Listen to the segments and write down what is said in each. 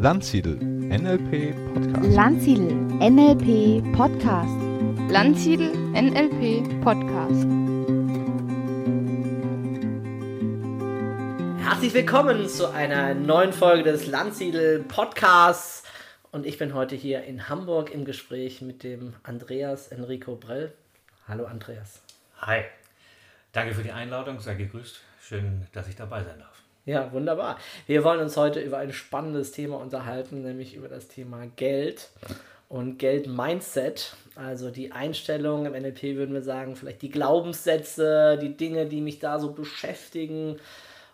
Landsiedel NLP Podcast. Landsiedel NLP Podcast. Landsiedel NLP Podcast. Herzlich willkommen zu einer neuen Folge des Landsiedel Podcasts. Und ich bin heute hier in Hamburg im Gespräch mit dem Andreas Enrico Brell. Hallo Andreas. Hi. Danke für die Einladung, sei gegrüßt. Schön, dass ich dabei sein darf. Ja, wunderbar. Wir wollen uns heute über ein spannendes Thema unterhalten, nämlich über das Thema Geld und Geld-Mindset. Also die Einstellung, im NLP würden wir sagen, vielleicht die Glaubenssätze, die Dinge, die mich da so beschäftigen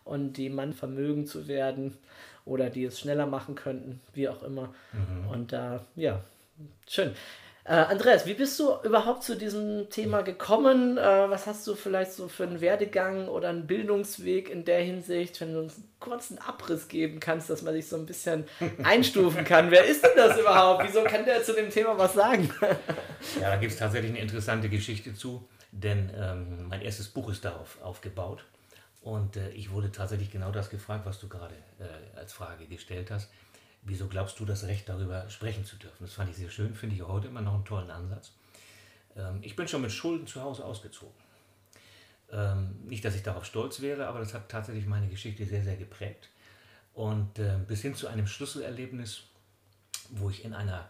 und die man vermögen zu werden oder die es schneller machen könnten, wie auch immer. Mhm. Und da, äh, ja, schön. Äh, Andreas, wie bist du überhaupt zu diesem Thema gekommen? Äh, was hast du vielleicht so für einen Werdegang oder einen Bildungsweg in der Hinsicht, wenn du uns einen kurzen Abriss geben kannst, dass man sich so ein bisschen einstufen kann? Wer ist denn das überhaupt? Wieso kann der zu dem Thema was sagen? ja, da gibt es tatsächlich eine interessante Geschichte zu, denn ähm, mein erstes Buch ist darauf aufgebaut. Und äh, ich wurde tatsächlich genau das gefragt, was du gerade äh, als Frage gestellt hast wieso glaubst du das Recht darüber sprechen zu dürfen? Das fand ich sehr schön, finde ich auch heute immer noch einen tollen Ansatz. Ähm, ich bin schon mit Schulden zu Hause ausgezogen. Ähm, nicht, dass ich darauf stolz wäre, aber das hat tatsächlich meine Geschichte sehr, sehr geprägt. Und äh, bis hin zu einem Schlüsselerlebnis, wo ich in einer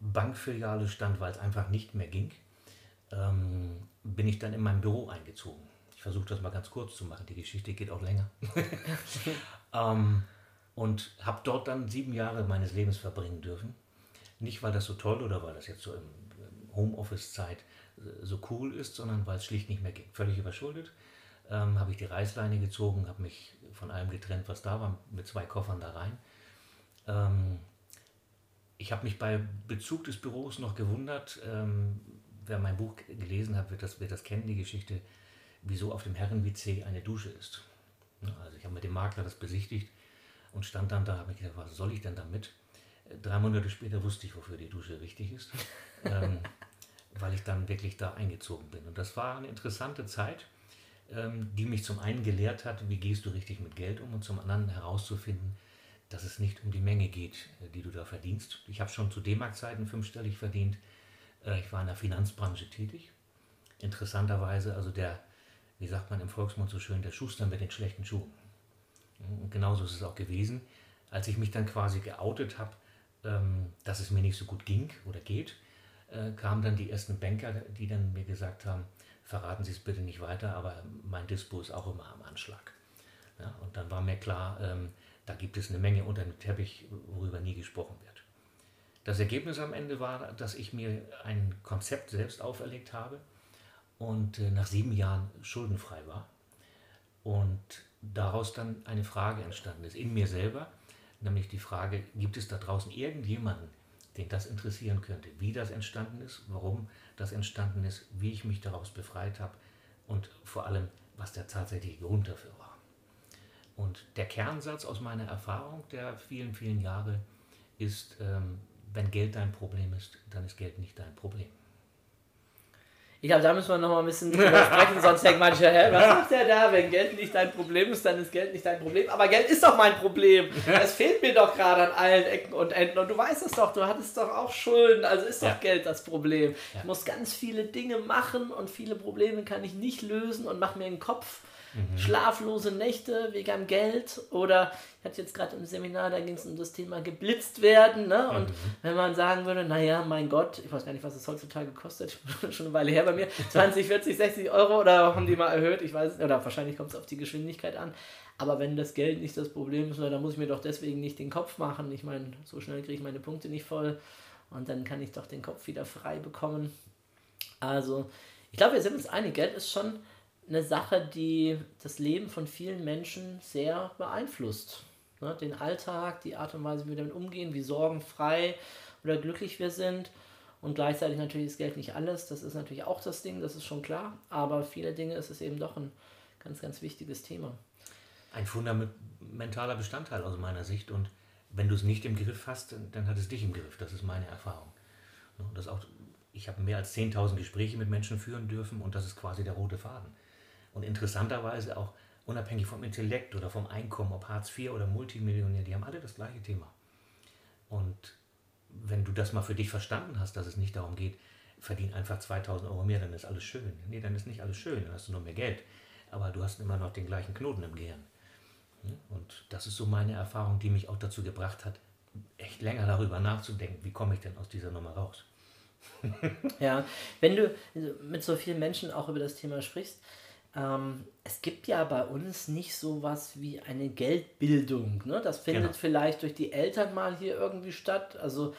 Bankfiliale stand, weil es einfach nicht mehr ging, ähm, bin ich dann in mein Büro eingezogen. Ich versuche das mal ganz kurz zu machen, die Geschichte geht auch länger. ähm, und habe dort dann sieben Jahre meines Lebens verbringen dürfen. Nicht, weil das so toll oder weil das jetzt so im Homeoffice-Zeit äh, so cool ist, sondern weil es schlicht nicht mehr ging. Völlig überschuldet. Ähm, habe ich die Reißleine gezogen, habe mich von allem getrennt, was da war, mit zwei Koffern da rein. Ähm, ich habe mich bei Bezug des Büros noch gewundert, ähm, wer mein Buch gelesen hat, wird das, wird das kennen, die Geschichte, wieso auf dem Herren-WC eine Dusche ist. Also ich habe mit dem Makler das besichtigt und stand dann da, habe ich gedacht, was soll ich denn damit? Drei Monate später wusste ich, wofür die Dusche richtig ist, ähm, weil ich dann wirklich da eingezogen bin. Und das war eine interessante Zeit, ähm, die mich zum einen gelehrt hat, wie gehst du richtig mit Geld um und zum anderen herauszufinden, dass es nicht um die Menge geht, äh, die du da verdienst. Ich habe schon zu D-Mark-Zeiten fünfstellig verdient. Äh, ich war in der Finanzbranche tätig. Interessanterweise, also der, wie sagt man im Volksmund so schön, der Schuster mit den schlechten Schuhen. Und genauso ist es auch gewesen. Als ich mich dann quasi geoutet habe, ähm, dass es mir nicht so gut ging oder geht, äh, kamen dann die ersten Banker, die dann mir gesagt haben, verraten Sie es bitte nicht weiter, aber mein Dispo ist auch immer am Anschlag. Ja, und dann war mir klar, ähm, da gibt es eine Menge unter dem Teppich, worüber nie gesprochen wird. Das Ergebnis am Ende war, dass ich mir ein Konzept selbst auferlegt habe und äh, nach sieben Jahren schuldenfrei war. Und daraus dann eine Frage entstanden ist, in mir selber, nämlich die Frage, gibt es da draußen irgendjemanden, den das interessieren könnte, wie das entstanden ist, warum das entstanden ist, wie ich mich daraus befreit habe und vor allem, was der tatsächliche Grund dafür war. Und der Kernsatz aus meiner Erfahrung der vielen, vielen Jahre ist, ähm, wenn Geld dein Problem ist, dann ist Geld nicht dein Problem. Ich glaube, da müssen wir noch mal ein bisschen drüber sprechen, sonst denkt manche, hä, was macht der da? Wenn Geld nicht dein Problem ist, dann ist Geld nicht dein Problem. Aber Geld ist doch mein Problem. Es fehlt mir doch gerade an allen Ecken und Enden. Und du weißt es doch, du hattest doch auch Schulden, also ist doch ja. Geld das Problem. Ich muss ganz viele Dinge machen und viele Probleme kann ich nicht lösen und mache mir einen Kopf Mhm. Schlaflose Nächte wegen Geld oder ich hatte jetzt gerade im Seminar, da ging es um das Thema geblitzt werden. Ne? Und mhm. wenn man sagen würde, naja, mein Gott, ich weiß gar nicht, was es heutzutage kostet, schon eine Weile her bei mir, 20, 40, 60 Euro oder haben die mal erhöht, ich weiß oder wahrscheinlich kommt es auf die Geschwindigkeit an. Aber wenn das Geld nicht das Problem ist, dann muss ich mir doch deswegen nicht den Kopf machen. Ich meine, so schnell kriege ich meine Punkte nicht voll und dann kann ich doch den Kopf wieder frei bekommen. Also, ich glaube, wir sind uns einig, Geld ist schon eine Sache, die das Leben von vielen Menschen sehr beeinflusst. Ne? Den Alltag, die Art und Weise, wie wir damit umgehen, wie sorgenfrei oder glücklich wir sind. Und gleichzeitig natürlich ist Geld nicht alles, das ist natürlich auch das Ding, das ist schon klar. Aber viele Dinge ist es eben doch ein ganz, ganz wichtiges Thema. Ein fundamentaler Bestandteil aus meiner Sicht. Und wenn du es nicht im Griff hast, dann hat es dich im Griff. Das ist meine Erfahrung. Das auch, ich habe mehr als 10.000 Gespräche mit Menschen führen dürfen und das ist quasi der rote Faden. Und interessanterweise auch unabhängig vom Intellekt oder vom Einkommen, ob Hartz IV oder Multimillionär, die haben alle das gleiche Thema. Und wenn du das mal für dich verstanden hast, dass es nicht darum geht, verdien einfach 2000 Euro mehr, dann ist alles schön. Nee, dann ist nicht alles schön, dann hast du nur mehr Geld. Aber du hast immer noch den gleichen Knoten im Gehirn. Und das ist so meine Erfahrung, die mich auch dazu gebracht hat, echt länger darüber nachzudenken, wie komme ich denn aus dieser Nummer raus. ja, wenn du mit so vielen Menschen auch über das Thema sprichst, ähm, es gibt ja bei uns nicht so was wie eine Geldbildung. Ne? Das findet genau. vielleicht durch die Eltern mal hier irgendwie statt. Also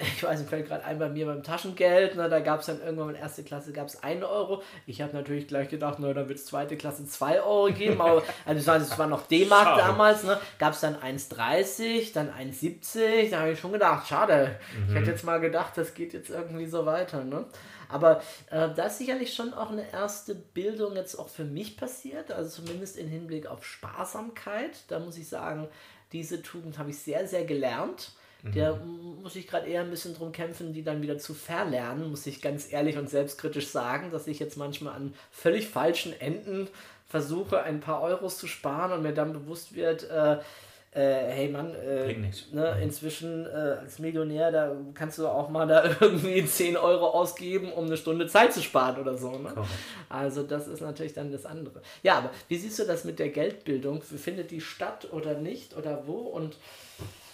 ich weiß nicht, fällt gerade ein bei mir beim Taschengeld, ne, da gab es dann irgendwann in erste Klasse gab es 1 Euro. Ich habe natürlich gleich gedacht, na, dann wird es zweite Klasse 2 Euro geben, aber also es war noch D-Mark damals, ne, gab es dann 1,30, dann 1,70, da habe ich schon gedacht, schade, mhm. ich hätte mhm. jetzt mal gedacht, das geht jetzt irgendwie so weiter. Ne? Aber äh, da ist sicherlich schon auch eine erste Bildung jetzt auch für mich passiert, also zumindest im Hinblick auf Sparsamkeit. Da muss ich sagen, diese Tugend habe ich sehr, sehr gelernt. Der mhm. muss ich gerade eher ein bisschen drum kämpfen, die dann wieder zu verlernen, muss ich ganz ehrlich und selbstkritisch sagen, dass ich jetzt manchmal an völlig falschen Enden versuche, ein paar Euros zu sparen und mir dann bewusst wird, äh, äh, hey Mann, äh, ne, inzwischen äh, als Millionär, da kannst du auch mal da irgendwie 10 Euro ausgeben, um eine Stunde Zeit zu sparen oder so. Ne? Also das ist natürlich dann das andere. Ja, aber wie siehst du das mit der Geldbildung? Findet die statt oder nicht oder wo? Und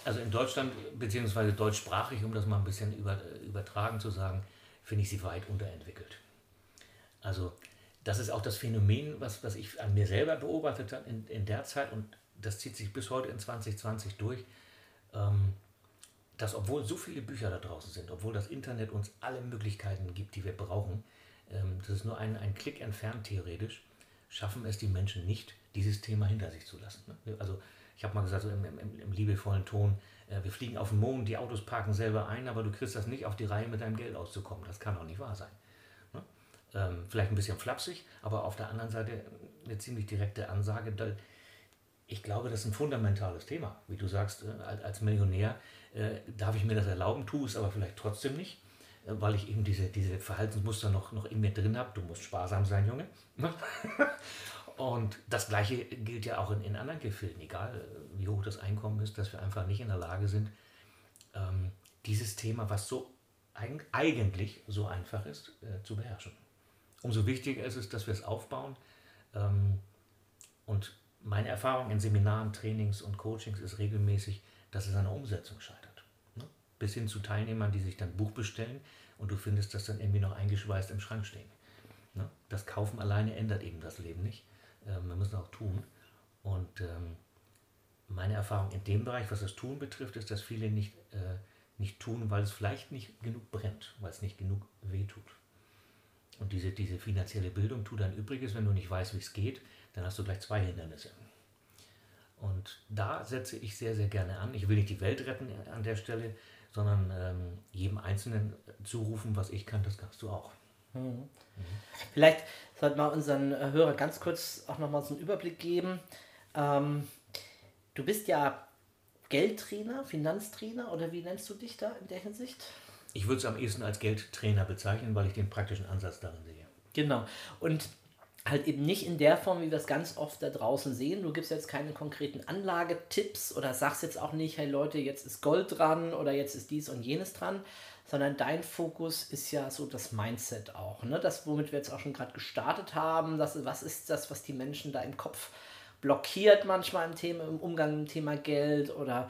also in Deutschland, beziehungsweise deutschsprachig, um das mal ein bisschen über, übertragen zu sagen, finde ich sie weit unterentwickelt. Also das ist auch das Phänomen, was, was ich an mir selber beobachtet habe in, in der Zeit und das zieht sich bis heute in 2020 durch, ähm, dass obwohl so viele Bücher da draußen sind, obwohl das Internet uns alle Möglichkeiten gibt, die wir brauchen, ähm, das ist nur ein, ein Klick entfernt theoretisch, schaffen es die Menschen nicht, dieses Thema hinter sich zu lassen. Ne? Also ich habe mal gesagt, so im, im, im liebevollen Ton, äh, wir fliegen auf den Mond, die Autos parken selber ein, aber du kriegst das nicht auf die Reihe, mit deinem Geld auszukommen. Das kann doch nicht wahr sein. Ne? Ähm, vielleicht ein bisschen flapsig, aber auf der anderen Seite eine ziemlich direkte Ansage. Ich glaube, das ist ein fundamentales Thema. Wie du sagst, äh, als Millionär äh, darf ich mir das erlauben, tue es aber vielleicht trotzdem nicht, äh, weil ich eben diese, diese Verhaltensmuster noch, noch in mir drin habe. Du musst sparsam sein, Junge. Und das Gleiche gilt ja auch in, in anderen Gefilden, egal wie hoch das Einkommen ist, dass wir einfach nicht in der Lage sind, ähm, dieses Thema, was so eig eigentlich so einfach ist, zu beherrschen. Umso wichtiger ist es, dass wir es aufbauen. Ähm, und meine Erfahrung in Seminaren, Trainings und Coachings ist regelmäßig, dass es an der Umsetzung scheitert. Ne? Bis hin zu Teilnehmern, die sich dann Buch bestellen und du findest das dann irgendwie noch eingeschweißt im Schrank stehen. Ne? Das Kaufen alleine ändert eben das Leben nicht. Ähm, wir müssen auch tun. Und ähm, meine Erfahrung in dem Bereich, was das Tun betrifft, ist, dass viele nicht, äh, nicht tun, weil es vielleicht nicht genug brennt, weil es nicht genug wehtut. Und diese, diese finanzielle Bildung tut ein Übriges, wenn du nicht weißt, wie es geht, dann hast du gleich zwei Hindernisse. Und da setze ich sehr, sehr gerne an. Ich will nicht die Welt retten an der Stelle, sondern ähm, jedem Einzelnen zurufen, was ich kann, das kannst du auch. Mhm. Vielleicht sollten wir unseren äh, Hörer ganz kurz auch nochmal so einen Überblick geben. Ähm, du bist ja Geldtrainer, Finanztrainer oder wie nennst du dich da in der Hinsicht? Ich würde es am ehesten als Geldtrainer bezeichnen, weil ich den praktischen Ansatz darin sehe. Genau. Und halt eben nicht in der Form, wie wir es ganz oft da draußen sehen. Du gibst jetzt keine konkreten Anlagetipps oder sagst jetzt auch nicht, hey Leute, jetzt ist Gold dran oder jetzt ist dies und jenes dran, sondern dein Fokus ist ja so das Mindset auch. Ne? Das, womit wir jetzt auch schon gerade gestartet haben, das, was ist das, was die Menschen da im Kopf blockiert manchmal im, Thema, im Umgang mit dem Thema Geld oder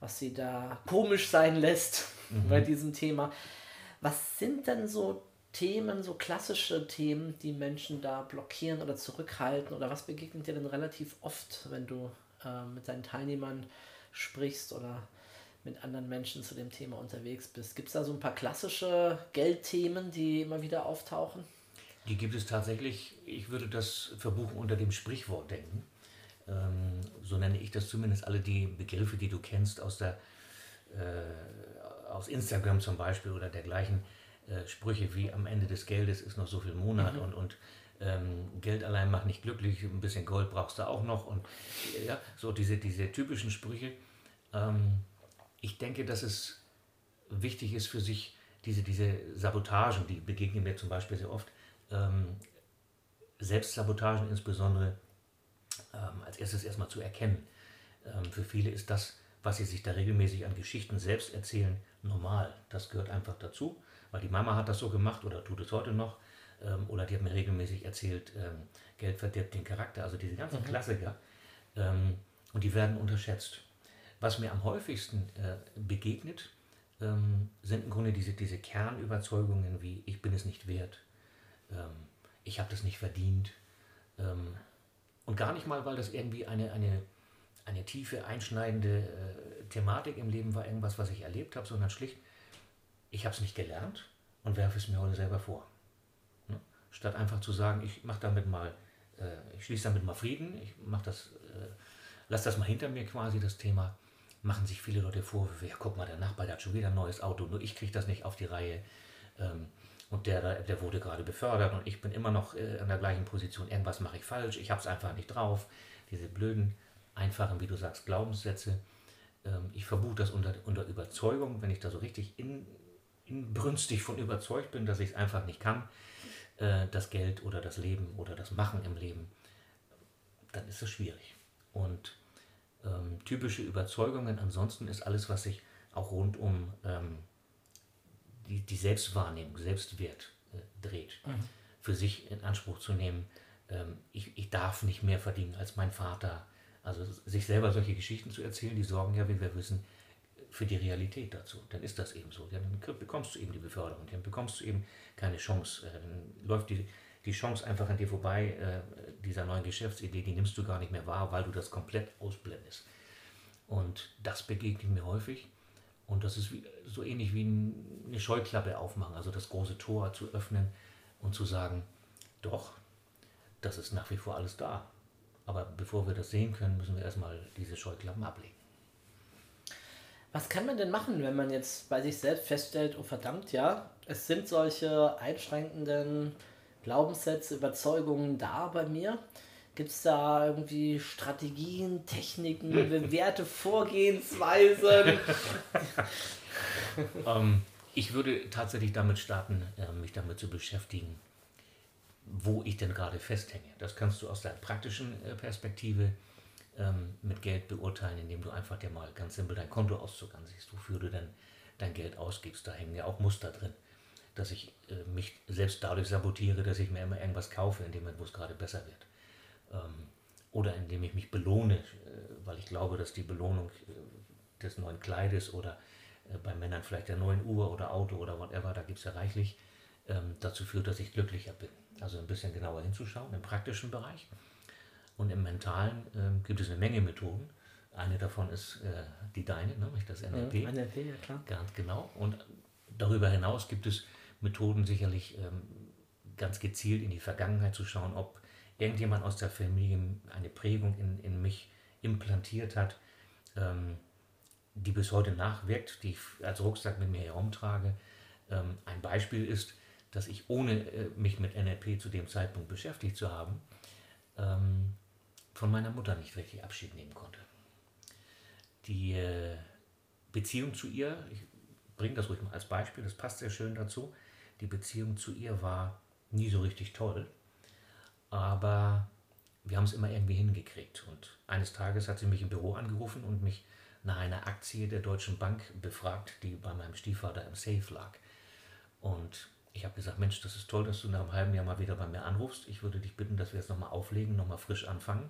was sie da komisch sein lässt mhm. bei diesem Thema. Was sind denn so Themen, so klassische Themen, die Menschen da blockieren oder zurückhalten? Oder was begegnet dir denn relativ oft, wenn du äh, mit deinen Teilnehmern sprichst oder mit anderen Menschen zu dem Thema unterwegs bist. Gibt es da so ein paar klassische Geldthemen, die immer wieder auftauchen? Die gibt es tatsächlich. Ich würde das verbuchen unter dem Sprichwort denken. Ähm, so nenne ich das zumindest alle die Begriffe, die du kennst aus, der, äh, aus Instagram zum Beispiel oder dergleichen. Äh, Sprüche wie am Ende des Geldes ist noch so viel Monat mhm. und, und ähm, Geld allein macht nicht glücklich, ein bisschen Gold brauchst du auch noch und ja, so diese, diese typischen Sprüche. Ähm, ich denke, dass es wichtig ist für sich, diese, diese Sabotagen, die begegnen mir zum Beispiel sehr oft, ähm, Selbstsabotagen insbesondere ähm, als erstes erstmal zu erkennen. Ähm, für viele ist das, was sie sich da regelmäßig an Geschichten selbst erzählen, normal. Das gehört einfach dazu, weil die Mama hat das so gemacht oder tut es heute noch. Ähm, oder die hat mir regelmäßig erzählt, ähm, Geld verdirbt den Charakter, also diese ganzen Klassiker. Ähm, und die werden unterschätzt. Was mir am häufigsten äh, begegnet, ähm, sind im Grunde diese, diese Kernüberzeugungen wie ich bin es nicht wert, ähm, ich habe das nicht verdient. Ähm, und gar nicht mal, weil das irgendwie eine, eine, eine tiefe, einschneidende äh, Thematik im Leben war, irgendwas, was ich erlebt habe, sondern schlicht, ich habe es nicht gelernt und werfe es mir heute selber vor. Ne? Statt einfach zu sagen, ich mache damit mal, äh, ich schließe damit mal Frieden, ich mache das, äh, lass das mal hinter mir quasi, das Thema, machen sich viele Leute Vorwürfe, ja guck mal, der Nachbar, der hat schon wieder ein neues Auto, nur ich kriege das nicht auf die Reihe. Ähm, und der, der wurde gerade befördert und ich bin immer noch äh, an der gleichen Position. Irgendwas mache ich falsch, ich habe es einfach nicht drauf. Diese blöden, einfachen, wie du sagst, Glaubenssätze. Ähm, ich verbuche das unter, unter Überzeugung, wenn ich da so richtig in, inbrünstig von überzeugt bin, dass ich es einfach nicht kann, äh, das Geld oder das Leben oder das Machen im Leben, dann ist es schwierig. Und ähm, typische Überzeugungen ansonsten ist alles, was sich auch rund um ähm, die, die Selbstwahrnehmung, Selbstwert äh, dreht. Für sich in Anspruch zu nehmen, ähm, ich, ich darf nicht mehr verdienen als mein Vater. Also sich selber solche Geschichten zu erzählen, die sorgen ja, wie wir wissen, für die Realität dazu. Dann ist das eben so. Dann bekommst du eben die Beförderung, dann bekommst du eben keine Chance. Dann läuft die, die Chance einfach an dir vorbei, äh, dieser neuen Geschäftsidee, die nimmst du gar nicht mehr wahr, weil du das komplett ausblendest. Und das begegnet mir häufig. Und das ist wie, so ähnlich wie ein- eine Scheuklappe aufmachen, also das große Tor zu öffnen und zu sagen, doch, das ist nach wie vor alles da. Aber bevor wir das sehen können, müssen wir erstmal diese Scheuklappen ablegen. Was kann man denn machen, wenn man jetzt bei sich selbst feststellt, oh verdammt, ja, es sind solche einschränkenden Glaubenssätze, Überzeugungen da bei mir? Gibt es da irgendwie Strategien, Techniken, bewährte Vorgehensweisen? Ähm, ich würde tatsächlich damit starten, äh, mich damit zu beschäftigen, wo ich denn gerade festhänge. Das kannst du aus der praktischen äh, Perspektive ähm, mit Geld beurteilen, indem du einfach dir mal ganz simpel dein Kontoauszug ansiehst, wofür du denn dein Geld ausgibst. Da hängen ja auch Muster drin, dass ich äh, mich selbst dadurch sabotiere, dass ich mir immer irgendwas kaufe, in dem Moment, wo es gerade besser wird. Ähm, oder indem ich mich belohne, äh, weil ich glaube, dass die Belohnung äh, des neuen Kleides oder äh, bei Männern vielleicht der neuen Uhr oder Auto oder whatever, da gibt es ja reichlich, ähm, dazu führt, dass ich glücklicher bin. Also ein bisschen genauer hinzuschauen im praktischen Bereich. Und im mentalen ähm, gibt es eine Menge Methoden. Eine davon ist äh, die deine, nämlich das NLP. NLP, ja klar. Ganz genau. Und darüber hinaus gibt es Methoden, sicherlich ähm, ganz gezielt in die Vergangenheit zu schauen, ob irgendjemand aus der Familie eine Prägung in, in mich implantiert hat, ähm, die bis heute nachwirkt, die ich als Rucksack mit mir herumtrage. Ähm, ein Beispiel ist, dass ich ohne äh, mich mit NLP zu dem Zeitpunkt beschäftigt zu haben, ähm, von meiner Mutter nicht richtig Abschied nehmen konnte. Die äh, Beziehung zu ihr, ich bringe das ruhig mal als Beispiel, das passt sehr schön dazu. Die Beziehung zu ihr war nie so richtig toll, aber wir haben es immer irgendwie hingekriegt. Und eines Tages hat sie mich im Büro angerufen und mich nach einer Aktie der Deutschen Bank befragt, die bei meinem Stiefvater im Safe lag. Und ich habe gesagt, Mensch, das ist toll, dass du nach einem halben Jahr mal wieder bei mir anrufst. Ich würde dich bitten, dass wir jetzt nochmal auflegen, nochmal frisch anfangen,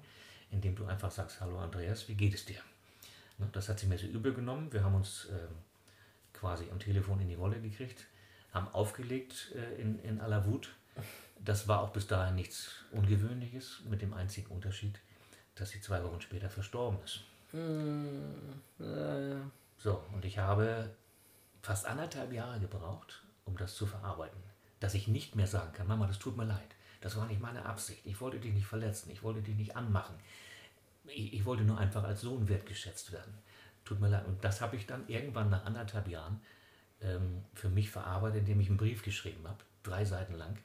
indem du einfach sagst, hallo Andreas, wie geht es dir? Ne, Das hat sie mir so übel genommen. Wir haben uns ähm, quasi am Telefon in die Wolle gekriegt, haben aufgelegt äh, in, in aller Wut. Das war auch bis dahin nichts Ungewöhnliches, mit dem einzigen Unterschied, dass sie zwei Wochen später verstorben ist. Äh, So, und ich habe fast anderthalb Jahre gebraucht, um das zu verarbeiten. Dass ich nicht mehr sagen kann, Mama, das tut mir leid. Das war nicht meine Absicht. Ich wollte dich nicht verletzen. Ich wollte dich nicht anmachen. Ich, ich wollte nur einfach als Sohn wertgeschätzt werden. Tut mir leid. Und das habe ich dann irgendwann nach anderthalb Jahren ähm, für mich verarbeitet, indem ich einen Brief geschrieben habe, drei Seiten lang,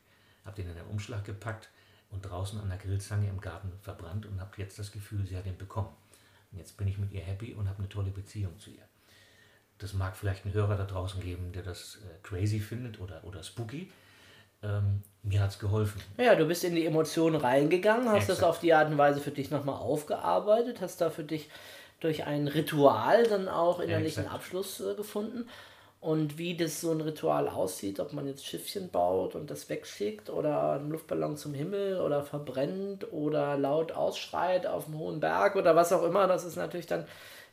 habe den in einen Umschlag gepackt und draußen an der Grillzange im Garten verbrannt und habe jetzt das Gefühl, sie hat ihn bekommen. Und jetzt bin ich mit ihr happy und habe eine tolle Beziehung zu ihr. Das mag vielleicht einen Hörer da draußen geben, der das äh, crazy findet oder, oder spooky. Ähm, mir hat es geholfen. Ja, du bist in die Emotionen reingegangen, hast das Exakt. auf die Art und Weise für dich nochmal aufgearbeitet, hast da für dich durch ein Ritual dann auch innerlichen exakt. Abschluss äh, gefunden. Und wie das so ein Ritual aussieht, ob man jetzt Schiffchen baut und das wegschickt oder einen Luftballon zum Himmel oder verbrennt oder laut ausschreit auf einem hohen Berg oder was auch immer, das ist natürlich dann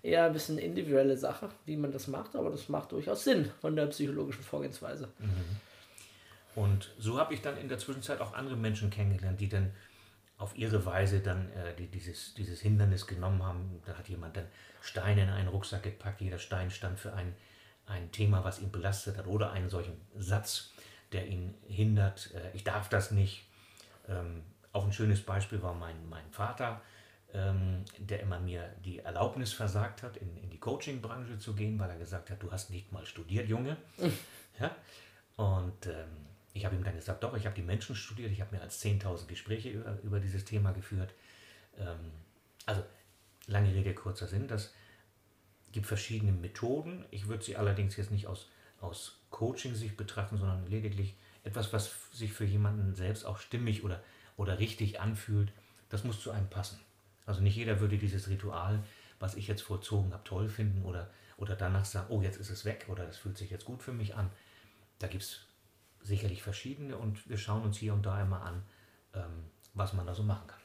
eher ein bisschen individuelle Sache, wie man das macht, aber das macht durchaus Sinn von der psychologischen Vorgehensweise. Und so habe ich dann in der Zwischenzeit auch andere Menschen kennengelernt, die dann auf ihre Weise dann äh, die, dieses, dieses Hindernis genommen haben. Da hat jemand dann Steine in einen Rucksack gepackt. Jeder Stein stand für ein, ein Thema, was ihn belastet hat oder einen solchen Satz, der ihn hindert. Äh, ich darf das nicht. Ähm, auch ein schönes Beispiel war mein, mein Vater, ähm, der immer mir die Erlaubnis versagt hat, in, in die Coaching-Branche zu gehen, weil er gesagt hat, du hast nicht mal studiert, Junge. ja? Und ähm, ich habe ihm dann gesagt, doch, ich habe die Menschen studiert, ich habe mehr als 10.000 Gespräche über, über dieses Thema geführt. Ähm, also, lange Rede, kurzer Sinn, das gibt verschiedene Methoden. Ich würde sie allerdings jetzt nicht aus, aus Coaching-Sicht betrachten, sondern lediglich etwas, was sich für jemanden selbst auch stimmig oder, oder richtig anfühlt. Das muss zu einem passen. Also nicht jeder würde dieses Ritual, was ich jetzt vollzogen habe, toll finden oder, oder danach sagen, oh, jetzt ist es weg oder das fühlt sich jetzt gut für mich an. Da gibt es sicherlich verschiedene und wir schauen uns hier und da immer an, ähm, was man da so machen kann.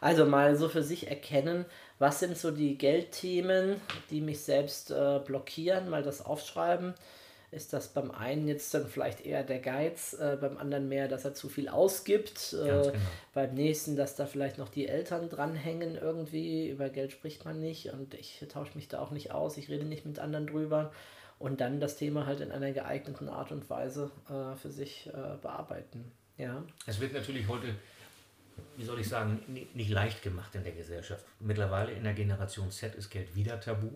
Also mal so für sich erkennen, was sind so die Geldthemen, die mich selbst äh, blockieren, mal das aufschreiben. Ist das beim einen jetzt dann vielleicht eher der Geiz, äh, beim anderen mehr, dass er zu viel ausgibt, äh, genau. beim nächsten, dass da vielleicht noch die Eltern dranhängen irgendwie, über Geld spricht man nicht und ich tausche mich da auch nicht aus, ich rede nicht mit anderen drüber und dann das Thema halt in einer geeigneten Art und Weise äh, für sich äh, bearbeiten. Ja. Es wird natürlich heute, wie soll ich sagen, ni- nicht leicht gemacht in der Gesellschaft. Mittlerweile in der Generation Z ist Geld wieder tabu.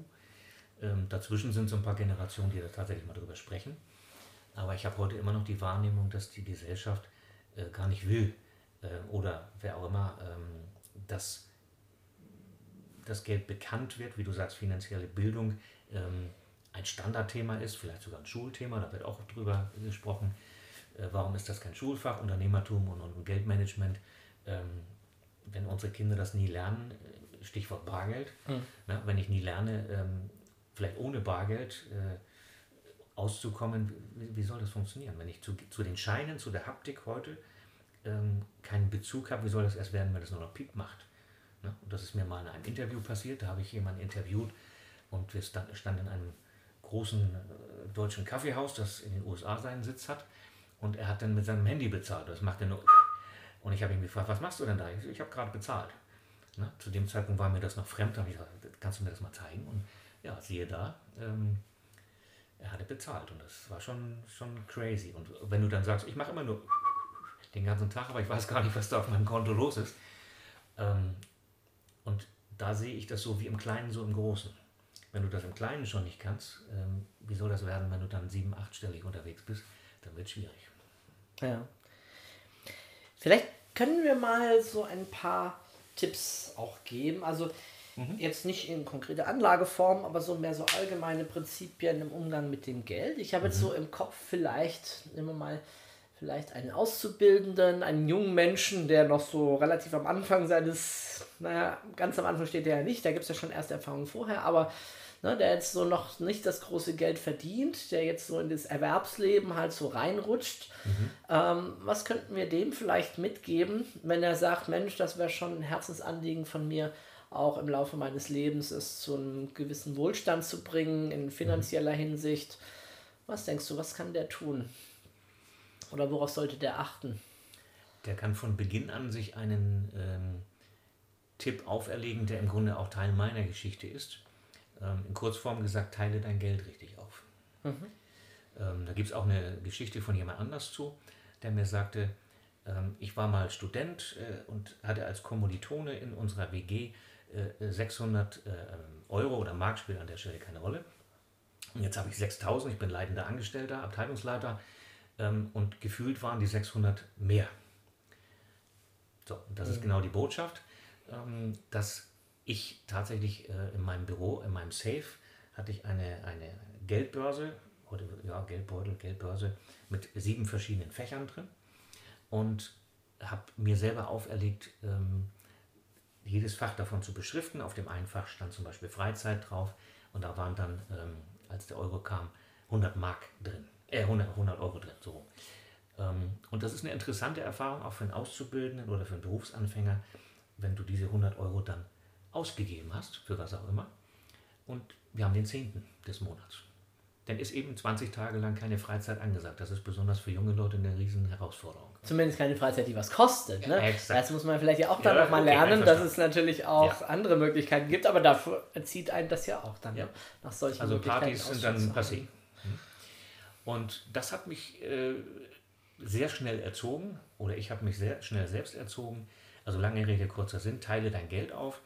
Ähm, dazwischen sind so ein paar Generationen, die da tatsächlich mal drüber sprechen. Aber ich habe heute immer noch die Wahrnehmung, dass die Gesellschaft äh, gar nicht will äh, oder wer auch immer, ähm, dass das Geld bekannt wird, wie du sagst, finanzielle Bildung ähm, ein Standardthema ist, vielleicht sogar ein Schulthema, da wird auch drüber gesprochen. Äh, warum ist das kein Schulfach, Unternehmertum und, und Geldmanagement? Ähm, wenn unsere Kinder das nie lernen, äh, Stichwort Bargeld, ne, wenn ich nie lerne, ähm, vielleicht ohne Bargeld äh, auszukommen, wie, wie soll das funktionieren? Wenn ich zu, zu den Scheinen, zu der Haptik heute ähm, keinen Bezug habe, wie soll das erst werden, wenn es nur noch Piep macht? Ne? Und das ist mir mal in einem Interview passiert, da habe ich jemanden interviewt und wir stand, standen in einem großen äh, deutschen Kaffeehaus, das in den USA seinen Sitz hat und er hat dann mit seinem Handy bezahlt. Das macht er nur. Und ich habe ihn gefragt, was machst du denn da? Ich, ich habe gerade bezahlt. Ne? Zu dem Zeitpunkt war mir das noch fremd, da habe ich gesagt, kannst du mir das mal zeigen? Und ja, siehe da, ähm, er hatte bezahlt und das war schon, schon crazy. Und wenn du dann sagst, ich mache immer nur den ganzen Tag, aber ich weiß gar nicht, was da auf meinem Konto los ist. Ähm, und da sehe ich das so wie im Kleinen, so im Großen. Wenn du das im Kleinen schon nicht kannst, ähm, wie soll das werden, wenn du dann sieben-, achtstellig unterwegs bist? Dann wird es schwierig. Ja. Vielleicht können wir mal so ein paar Tipps auch geben. Also jetzt nicht in konkrete Anlageform, aber so mehr so allgemeine Prinzipien im Umgang mit dem Geld. Ich habe jetzt so im Kopf vielleicht, nehmen wir mal, vielleicht einen Auszubildenden, einen jungen Menschen, der noch so relativ am Anfang seines, naja, ganz am Anfang steht er ja nicht, da gibt es ja schon erste Erfahrungen vorher, aber ne, der jetzt so noch nicht das große Geld verdient, der jetzt so in das Erwerbsleben halt so reinrutscht. Ähm, was könnten wir dem vielleicht mitgeben, wenn er sagt, Mensch, das wäre schon ein Herzensanliegen von mir, auch im Laufe meines Lebens es zu einem gewissen Wohlstand zu bringen, in finanzieller Hinsicht. Was denkst du, was kann der tun? Oder worauf sollte der achten? Der kann von Beginn an sich einen ähm, Tipp auferlegen, der im Grunde auch Teil meiner Geschichte ist. Ähm, in Kurzform gesagt, teile dein Geld richtig auf. Ähm, da gibt es auch eine Geschichte von jemand anders zu, der mir sagte, ähm, ich war mal Student äh, und hatte als Kommilitone in unserer WG 600 äh, Euro oder Mark spielt an der Stelle keine Rolle. Und jetzt habe ich 6000, ich bin leitender Angestellter, Abteilungsleiter ähm, und gefühlt waren die 600 mehr. So, das ist genau die Botschaft, ähm, dass ich tatsächlich äh, in meinem Büro, in meinem Safe, hatte ich eine, eine Geldbörse, oder ja, Geldbeutel, Geldbörse, mit sieben verschiedenen Fächern drin und habe mir selber auferlegt, ähm, jedes Fach davon zu beschriften. Auf dem einen Fach stand zum Beispiel Freizeit drauf und da waren dann, ähm, als der Euro kam, 100 Mark drin, äh 100, 100 Euro drin, so. Ähm, und das ist eine interessante Erfahrung auch für einen Auszubildenden oder für einen Berufsanfänger, wenn du diese 100 Euro dann ausgegeben hast, für was auch immer. Und wir haben den 10. des Monats. Dann ist eben 20 Tage lang keine Freizeit angesagt. Das ist besonders für junge Leute eine riesen Herausforderung. Zumindest keine Freizeit, die was kostet. Ne? Ja. Das muss man vielleicht ja auch dann Ja, nochmal okay, lernen, dass es natürlich auch Ja. andere Möglichkeiten gibt, aber dafür erzieht einen das ja auch dann Ja. nach solchen Also Möglichkeiten. Partys sind dann passé. halten. Und das hat mich äh, sehr schnell erzogen, oder ich habe mich sehr schnell selbst erzogen. Also lange Rede, kurzer Sinn, teile dein Geld auf.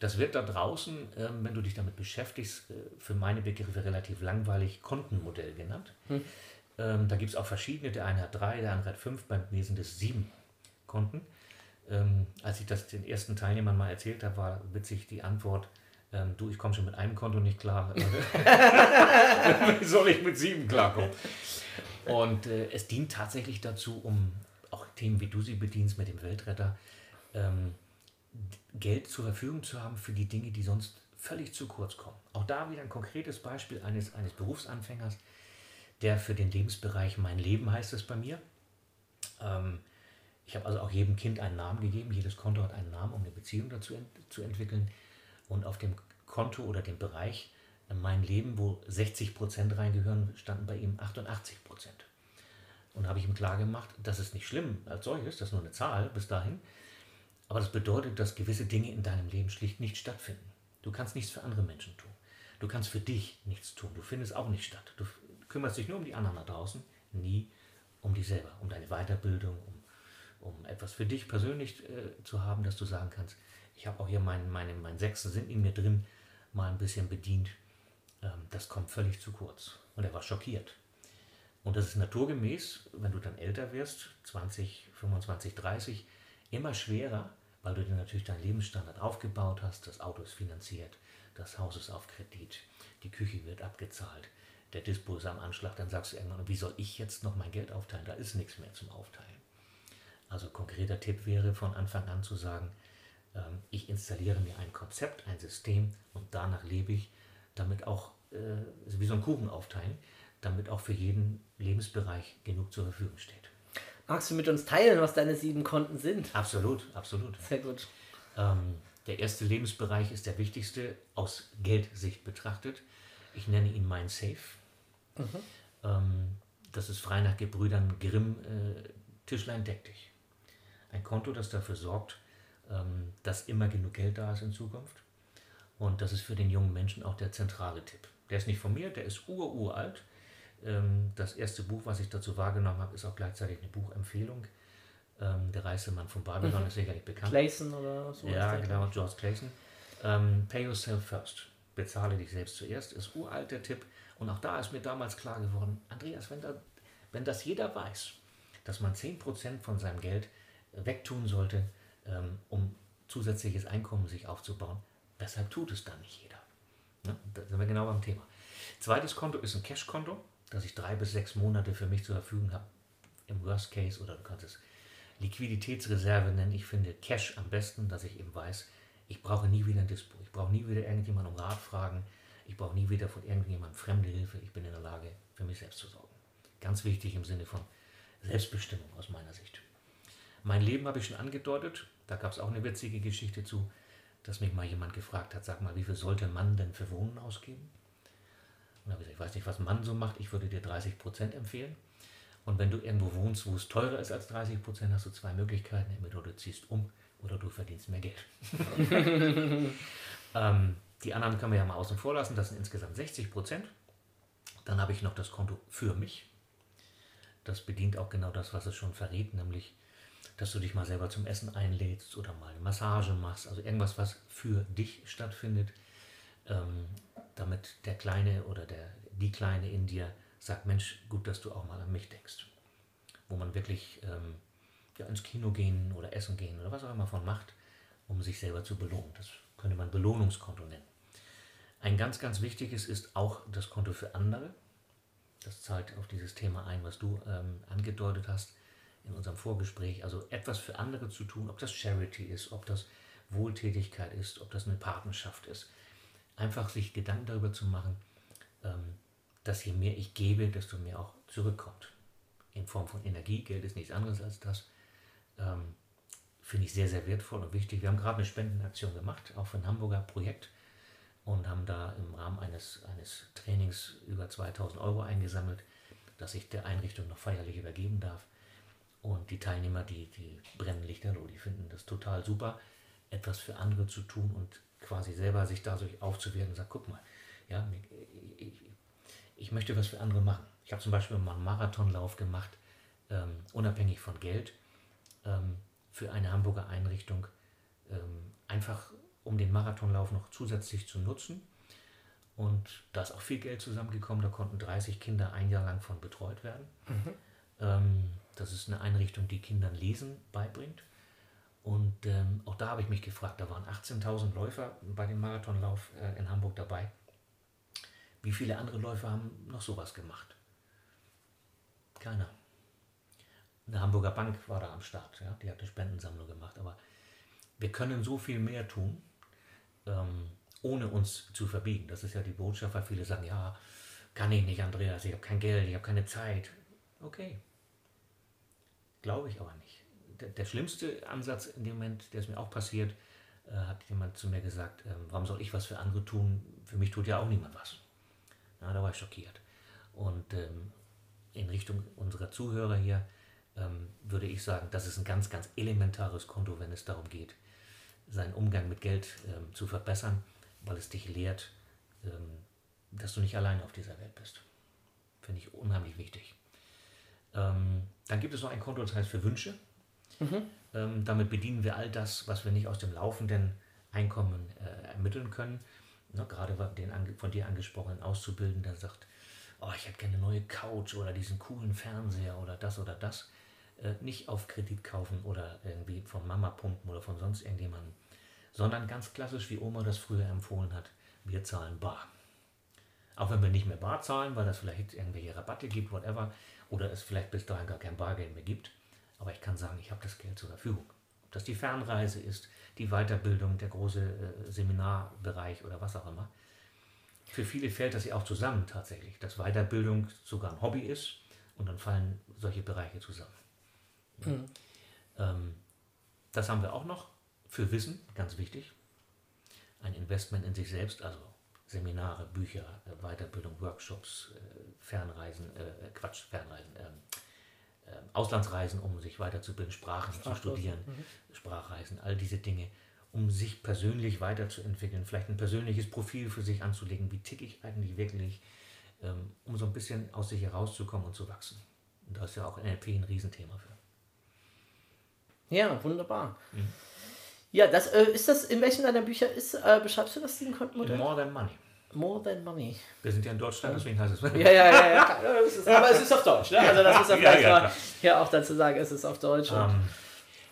Das wird da draußen, ähm, wenn du dich damit beschäftigst, äh, für meine Begriffe relativ langweilig Kontenmodell genannt. Ähm, da gibt es auch verschiedene. Der eine hat drei, der andere hat fünf, beim sind es sieben Konten. Ähm, als ich das den ersten Teilnehmern mal erzählt habe, war witzig die Antwort, ähm, du, ich komme schon mit einem Konto nicht klar. Wie soll ich mit sieben klarkommen? Und äh, es dient tatsächlich dazu, um auch Themen wie du sie bedienst mit dem Weltretter, ähm, Geld zur Verfügung zu haben für die Dinge, die sonst völlig zu kurz kommen. Auch da wieder ein konkretes Beispiel eines, eines Berufsanfängers, der für den Lebensbereich Mein Leben heißt es bei mir. Ähm, ich habe also auch jedem Kind einen Namen gegeben. Jedes Konto hat einen Namen, um eine Beziehung dazu ent zu entwickeln. Und auf dem Konto oder dem Bereich Mein Leben, wo 60 Prozent reingehören, standen bei ihm 88 Prozent. Und habe ich ihm klar gemacht, das ist nicht schlimm als solches, das ist nur eine Zahl bis dahin. Aber das bedeutet, dass gewisse Dinge in deinem Leben schlicht nicht stattfinden. Du kannst nichts für andere Menschen tun. Du kannst für dich nichts tun. Du findest auch nicht statt. Du kümmerst dich nur um die anderen da draußen, nie um dich selber, um deine Weiterbildung, um, um etwas für dich persönlich äh, zu haben, dass du sagen kannst, ich habe auch hier meinen meine, mein sechsten Sinn in mir drin mal ein bisschen bedient. Ähm, das kommt völlig zu kurz. Und er war schockiert. Und das ist naturgemäß, wenn du dann älter wirst, 20, 25, 30, immer schwerer, weil du dir natürlich deinen Lebensstandard aufgebaut hast. Das Auto ist finanziert, das Haus ist auf Kredit, die Küche wird abgezahlt, der Dispo ist am Anschlag. Dann sagst du irgendwann, wie soll ich jetzt noch mein Geld aufteilen? Da ist nichts mehr zum Aufteilen. Also konkreter Tipp wäre von Anfang an zu sagen, ähm, ich installiere mir ein Konzept, ein System und danach lebe ich, damit auch, äh, wie so ein Kuchen aufteilen, damit auch für jeden Lebensbereich genug zur Verfügung steht. Magst du mit uns teilen, was deine sieben Konten sind? Absolut, absolut. Sehr gut. Ähm, der erste Lebensbereich ist der wichtigste aus Geldsicht betrachtet. Ich nenne ihn mein Safe. Ähm, das ist frei nach Gebrüdern Grimm, äh, Tischlein deck dich. Ein Konto, das dafür sorgt, ähm, dass immer genug Geld da ist in Zukunft. Und das ist für den jungen Menschen auch der zentrale Tipp. Der ist nicht von mir, der ist ururalt. Ähm, das erste Buch, was ich dazu wahrgenommen habe, ist auch gleichzeitig eine Buchempfehlung. Ähm, der reichste Mann von Babylon ist sicherlich bekannt. Clayson oder so. Ja, genau, George Clayson. Ähm, pay yourself first. Bezahle dich selbst zuerst, ist uralt der Tipp. Und auch da ist mir damals klar geworden, Andreas, wenn, da, wenn das jeder weiß, dass man 10% von seinem Geld wegtun sollte, um zusätzliches Einkommen sich aufzubauen, weshalb tut es dann nicht jeder? Ne? Da sind wir genau beim Thema. Zweites Konto ist ein Cash-Konto, das ich drei bis sechs Monate für mich zur Verfügung habe. Im Worst Case oder du kannst es Liquiditätsreserve nennen. Ich finde Cash am besten, dass ich eben weiß, ich brauche nie wieder ein Dispo. Ich brauche nie wieder irgendjemanden um Rat fragen. Ich brauche nie wieder von irgendjemandem fremde Hilfe. Ich bin in der Lage, für mich selbst zu sorgen. Ganz wichtig im Sinne von Selbstbestimmung aus meiner Sicht. Mein Leben habe ich schon angedeutet. Da gab es auch eine witzige Geschichte zu, dass mich mal jemand gefragt hat, sag mal, wie viel sollte Mann denn für Wohnen ausgeben? Und habe ich gesagt, ich weiß nicht, was Mann so macht. Ich würde dir 30% empfehlen. Und wenn du irgendwo wohnst, wo es teurer ist als 30 Prozent, hast du zwei Möglichkeiten. Entweder du ziehst um oder du verdienst mehr Geld. ähm, die anderen können wir ja mal außen vor lassen. Das sind insgesamt 60 Prozent. Dann habe ich noch das Konto für mich. Das bedient auch genau das, was es schon verrät, nämlich, dass du dich mal selber zum Essen einlädst oder mal eine Massage machst. Also irgendwas, was für dich stattfindet, ähm, damit der Kleine oder der, die Kleine in dir sagt, Mensch, gut, dass du auch mal an mich denkst. Wo man wirklich ähm, ja, ins Kino gehen oder essen gehen oder was auch immer von macht, um sich selber zu belohnen. Das könnte man Belohnungskonto nennen. Ein ganz, ganz wichtiges ist auch das Konto für andere. Das zahlt auf dieses Thema ein, was du ähm, angedeutet hast in unserem Vorgespräch. Also etwas für andere zu tun, ob das Charity ist, ob das Wohltätigkeit ist, ob das eine Patenschaft ist. Einfach sich Gedanken darüber zu machen, ähm, dass je mehr ich gebe, desto mehr auch zurückkommt. In Form von Energie, Geld ist nichts anderes als das. Ähm, Finde ich sehr, sehr wertvoll und wichtig. Wir haben gerade eine Spendenaktion gemacht, auch für ein Hamburger Projekt und haben da im Rahmen eines, eines Trainings über 2000 Euro eingesammelt, dass ich der Einrichtung noch feierlich übergeben darf. Und die Teilnehmer, die, die brennen Lichterloh, die finden das total super, etwas für andere zu tun und quasi selber sich dadurch aufzuwerten und sagen, guck mal, ja, ich, ich möchte was für andere machen. Ich habe zum Beispiel mal einen Marathonlauf gemacht, ähm, unabhängig von Geld, ähm, für eine Hamburger Einrichtung, ähm, einfach um den Marathonlauf noch zusätzlich zu nutzen. Und da ist auch viel Geld zusammengekommen, da konnten 30 Kinder ein Jahr lang von betreut werden. Mhm. Ähm, das ist eine Einrichtung, die Kindern Lesen beibringt. Und ähm, auch da habe ich mich gefragt, da waren 18.000 Läufer bei dem Marathonlauf äh, in Hamburg dabei. Wie viele andere Läufer haben noch sowas gemacht? Keiner. Eine Hamburger Bank war da am Start, ja? die hat eine Spendensammlung gemacht. Aber wir können so viel mehr tun ähm, ohne uns zu verbiegen. Das ist ja die Botschaft, weil viele sagen, ja, kann ich nicht, Andreas, ich habe kein Geld, ich habe keine Zeit. Okay. Glaube ich aber nicht. Der, der, schlimmste Ansatz in dem Moment, der ist mir auch passiert, äh, hat jemand zu mir gesagt, äh, warum soll ich was für andere tun? Für mich tut ja auch niemand was. Na, da war ich schockiert. Und ähm, in Richtung unserer Zuhörer hier ähm, würde ich sagen, das ist ein ganz, ganz elementares Konto, wenn es darum geht, seinen Umgang mit Geld ähm, zu verbessern, weil es dich lehrt, ähm, dass du nicht allein auf dieser Welt bist. Finde ich unheimlich wichtig. Ähm, dann gibt es noch ein Konto, das heißt für Wünsche. Mhm. Ähm, damit bedienen wir all das, was wir nicht aus dem laufenden Einkommen äh, ermitteln können. Na, gerade den von dir angesprochenen Auszubildenden, der sagt, oh, ich hätte gerne eine neue Couch oder diesen coolen Fernseher oder das oder das. Äh, nicht auf Kredit kaufen oder irgendwie von Mama pumpen oder von sonst irgendjemandem, sondern ganz klassisch, wie Oma das früher empfohlen hat, wir zahlen bar. Auch wenn wir nicht mehr bar zahlen, weil das vielleicht irgendwelche Rabatte gibt, whatever, oder es vielleicht bis dahin gar kein Bargeld mehr gibt. Aber ich kann sagen, ich habe das Geld zur Verfügung. Ob das die Fernreise ist, die Weiterbildung, der große äh, Seminarbereich oder was auch immer. Für viele fällt das ja auch zusammen tatsächlich, dass Weiterbildung sogar ein Hobby ist und dann fallen solche Bereiche zusammen. Mhm. Ähm, das haben wir auch noch für Wissen, ganz wichtig. Ein Investment in sich selbst, also Seminare, Bücher, äh, Weiterbildung, Workshops, äh, Fernreisen, äh, Quatsch, Fernreisen, äh, Auslandsreisen, um sich weiterzubilden, Sprachen zu studieren, mhm. Sprachreisen, all diese Dinge, um sich persönlich weiterzuentwickeln, vielleicht ein persönliches Profil für sich anzulegen, wie ticke ich eigentlich wirklich, ähm, um so ein bisschen aus sich herauszukommen und zu wachsen. Und da ist ja auch NLP ein Riesenthema für. Ja, wunderbar. Mhm. Ja, das äh, ist das, in welchen deiner Bücher ist, äh, beschreibst du das Sieben-Konten-Modell? More Than Money. More Than Money. Wir sind ja in Deutschland, deswegen heißt es. Ja, ja, ja, ja. ja ist, aber es ist auf Deutsch, ne? Also das muss man vielleicht ja, ja, hier auch dazu sagen, es ist auf Deutsch. Um, ähm,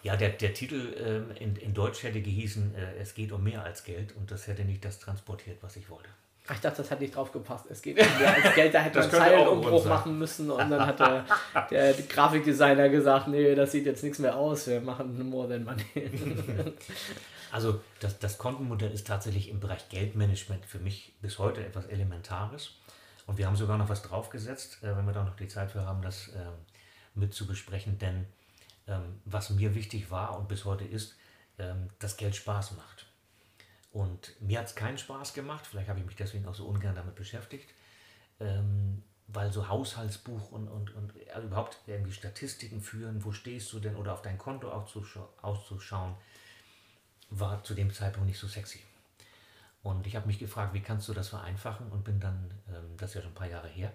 ja, der, der Titel ähm, in, in Deutsch hätte gehießen, äh, es geht um mehr als Geld und das hätte nicht das transportiert, was ich wollte. Ach, ich dachte, das hat nicht drauf gepasst. Es geht um mehr als Geld, da hätte man einen Zeilenumbruch machen müssen und dann hat der, der Grafikdesigner gesagt, nee, das sieht jetzt nichts mehr aus, wir machen more than money. Also das, das Kontenmodell ist tatsächlich im Bereich Geldmanagement für mich bis heute etwas Elementares. Und wir haben sogar noch was draufgesetzt, äh, wenn wir da noch die Zeit für haben, das äh, mit zu besprechen. Denn ähm, was mir wichtig war und bis heute ist, ähm, dass Geld Spaß macht. Und mir hat es keinen Spaß gemacht, vielleicht habe ich mich deswegen auch so ungern damit beschäftigt, ähm, weil so Haushaltsbuch und, und, und also überhaupt irgendwie Statistiken führen, wo stehst du denn oder auf dein Konto auszuschauen, war zu dem Zeitpunkt nicht so sexy. Und ich habe mich gefragt, wie kannst du das vereinfachen und bin dann, ähm, das ist ja schon ein paar Jahre her,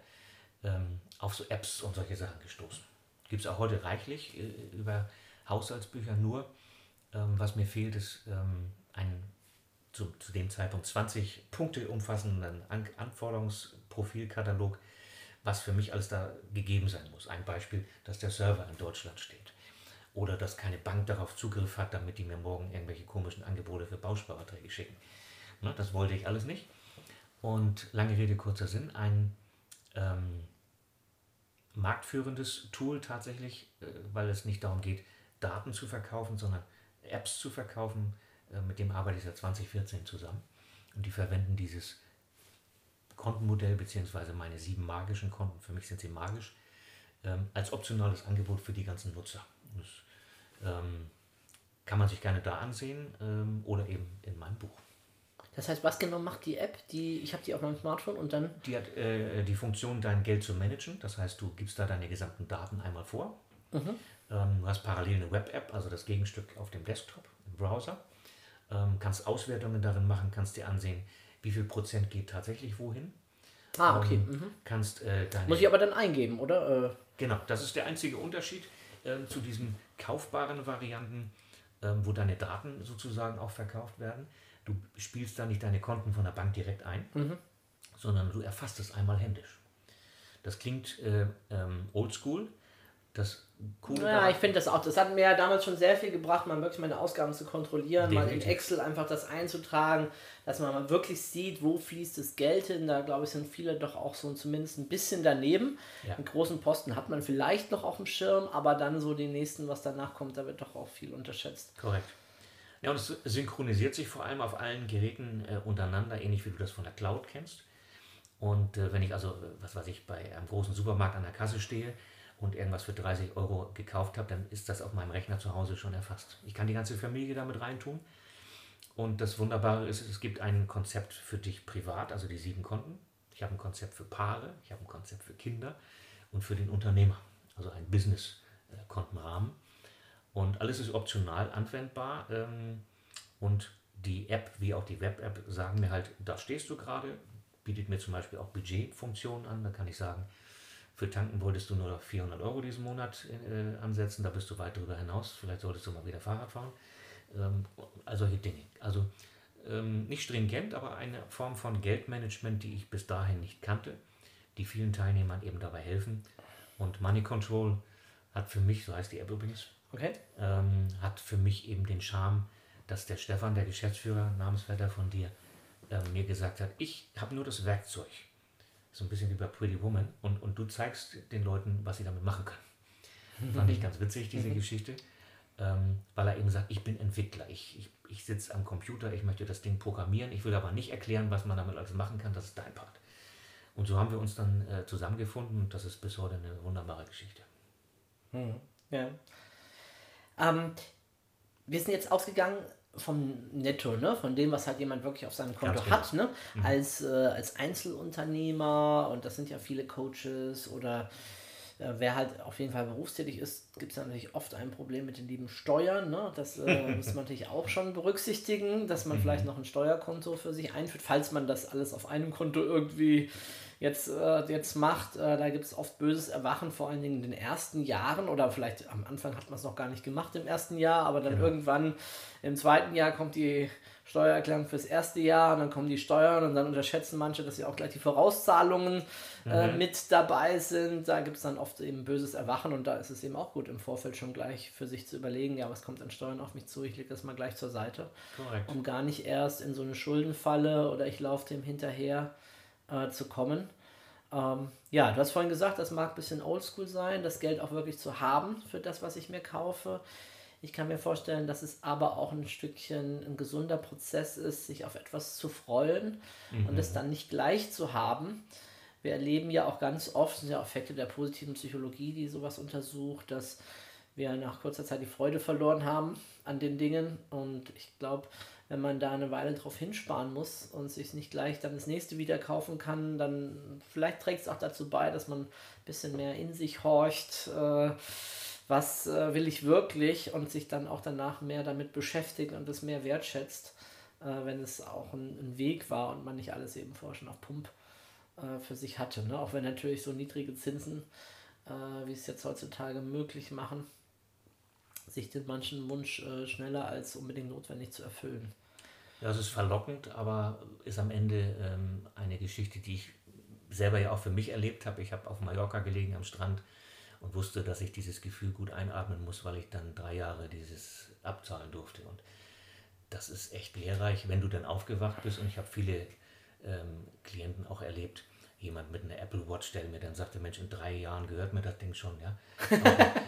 ähm, auf so Apps und solche Sachen gestoßen. Gibt es auch heute reichlich äh, über Haushaltsbücher, nur ähm, was mir fehlt, ist ähm, ein zu, zu dem Zeitpunkt 20 Punkte umfassenden An Anforderungsprofilkatalog, was für mich alles da gegeben sein muss. Ein Beispiel, dass der Server in Deutschland steht. Oder dass keine Bank darauf Zugriff hat, damit die mir morgen irgendwelche komischen Angebote für Bausparverträge schicken. Ne, das wollte ich alles nicht. Und lange Rede, kurzer Sinn, ein ähm, marktführendes Tool tatsächlich, äh, weil es nicht darum geht, Daten zu verkaufen, sondern Apps zu verkaufen, äh, mit dem arbeite ich seit 2014 zusammen. Und die verwenden dieses Kontenmodell beziehungsweise meine sieben magischen Konten, für mich sind sie magisch, ähm, als optionales Angebot für die ganzen Nutzer. Das ähm, kann man sich gerne da ansehen ähm, oder eben in meinem Buch. Das heißt, was genau macht die App? Die, ich habe die auf meinem Smartphone und dann. Die hat äh, die Funktion, dein Geld zu managen. Das heißt, du gibst da deine gesamten Daten einmal vor. Mhm. Ähm, du hast parallel eine Web-App, also das Gegenstück auf dem Desktop, im Browser. Ähm, kannst Auswertungen darin machen, kannst dir ansehen, wie viel Prozent geht tatsächlich wohin. Ah, okay. Ähm, Mhm. Kannst äh, deine Muss ich aber dann eingeben, oder? Äh, Genau, das ist der einzige Unterschied ähm, zu diesen kaufbaren Varianten, ähm, wo deine Daten sozusagen auch verkauft werden. Du spielst da nicht deine Konten von der Bank direkt ein, sondern du erfasst es einmal händisch. Das klingt äh, ähm, oldschool. Das Coole Ja, ich finde das auch. Das hat mir ja damals schon sehr viel gebracht, mal wirklich meine Ausgaben zu kontrollieren, mal in Definitiv. Excel einfach das einzutragen, dass man mal wirklich sieht, wo fließt das Geld hin. Da glaube ich, sind viele doch auch so zumindest ein bisschen daneben. Ja. Einen großen Posten hat man vielleicht noch auf dem Schirm, aber dann so den nächsten, was danach kommt, da wird doch auch viel unterschätzt. Korrekt. Ja, und es synchronisiert sich vor allem auf allen Geräten äh, untereinander, ähnlich wie du das von der Cloud kennst. Und äh, wenn ich also, äh, was weiß ich, bei einem großen Supermarkt an der Kasse stehe und irgendwas für 30 Euro gekauft habe, dann ist das auf meinem Rechner zu Hause schon erfasst. Ich kann die ganze Familie damit reintun. Und das Wunderbare ist, es gibt ein Konzept für dich privat, also die sieben Konten. Ich habe ein Konzept für Paare, ich habe ein Konzept für Kinder und für den Unternehmer, also ein Business-Kontenrahmen. Und alles ist optional anwendbar. Ähm, und die App, wie auch die Web-App, sagen mir halt, da stehst du gerade, bietet mir zum Beispiel auch Budgetfunktionen an. Da kann ich sagen, für tanken wolltest du nur noch 400 Euro diesen Monat äh, ansetzen, da bist du weit darüber hinaus. Vielleicht solltest du mal wieder Fahrrad fahren. Ähm, all solche Dinge. Also ähm, nicht stringent, aber eine Form von Geldmanagement, die ich bis dahin nicht kannte, die vielen Teilnehmern eben dabei helfen. Und Money Control hat für mich, so heißt die App übrigens, Okay? ähm, hat für mich eben den Charme, dass der Stefan, der Geschäftsführer, Namensvetter von dir, ähm, mir gesagt hat, ich habe nur das Werkzeug. So ein bisschen wie bei Pretty Woman. Und, und du zeigst den Leuten, was sie damit machen können. Fand ich ganz witzig, diese Geschichte. Ähm, weil er eben sagt, ich bin Entwickler. Ich, ich, ich sitze am Computer, ich möchte das Ding programmieren. Ich will aber nicht erklären, was man damit alles machen kann. Das ist dein Part. Und so haben wir uns dann äh, zusammengefunden und das ist bis heute eine wunderbare Geschichte. Ja. Ähm, wir sind jetzt ausgegangen vom Netto, ne? von dem, was halt jemand wirklich auf seinem Konto genau. hat, ne? als, äh, als Einzelunternehmer und das sind ja viele Coaches oder äh, wer halt auf jeden Fall berufstätig ist, gibt es natürlich oft ein Problem mit den lieben Steuern. Ne? Das äh, muss man natürlich auch schon berücksichtigen, dass man vielleicht noch ein Steuerkonto für sich einführt, falls man das alles auf einem Konto irgendwie jetzt, äh, jetzt macht. Äh, da gibt es oft böses Erwachen, vor allen Dingen in den ersten Jahren oder vielleicht am Anfang hat man es noch gar nicht gemacht im ersten Jahr, aber dann irgendwann im zweiten Jahr kommt die Steuererklärung fürs erste Jahr und dann kommen die Steuern und dann unterschätzen manche, dass ja auch gleich die Vorauszahlungen äh, mit dabei sind. Da gibt es dann oft eben böses Erwachen und da ist es eben auch gut im Vorfeld schon gleich für sich zu überlegen, ja, was kommt an Steuern auf mich zu, ich lege das mal gleich zur Seite Korrekt. um gar nicht erst in so eine Schuldenfalle oder ich laufe dem hinterher äh, zu kommen. Ähm, ja, du hast vorhin gesagt, das mag ein bisschen oldschool sein, das Geld auch wirklich zu haben für das, was ich mir kaufe. Ich kann mir vorstellen, dass es aber auch ein Stückchen ein gesunder Prozess ist, sich auf etwas zu freuen und es dann nicht gleich zu haben. Wir erleben ja auch ganz oft, sind ja Effekte der positiven Psychologie, die sowas untersucht, dass wir nach kurzer Zeit die Freude verloren haben an den Dingen. Und ich glaube, wenn man da eine Weile drauf hinsparen muss und sich nicht gleich dann das nächste wieder kaufen kann, dann vielleicht trägt es auch dazu bei, dass man ein bisschen mehr in sich horcht. Äh, was äh, will ich wirklich und sich dann auch danach mehr damit beschäftigt und es mehr wertschätzt, äh, wenn es auch ein, ein Weg war und man nicht alles eben vorher schon auf Pump äh, für sich hatte. Ne? Auch wenn natürlich so niedrige Zinsen, äh, wie es jetzt heutzutage möglich machen, sich den manchen Wunsch äh, schneller als unbedingt notwendig zu erfüllen. Ja, es ist verlockend, aber ist am Ende ähm, eine Geschichte, die ich selber ja auch für mich erlebt habe. Ich habe auf Mallorca gelegen am Strand und wusste, dass ich dieses Gefühl gut einatmen muss, weil ich dann drei Jahre dieses abzahlen durfte. Und das ist echt lehrreich, wenn du dann aufgewacht bist. Und ich habe viele ähm, Klienten auch erlebt, jemand mit einer Apple Watch, der mir dann sagte, Mensch, in drei Jahren gehört mir das Ding schon, ja.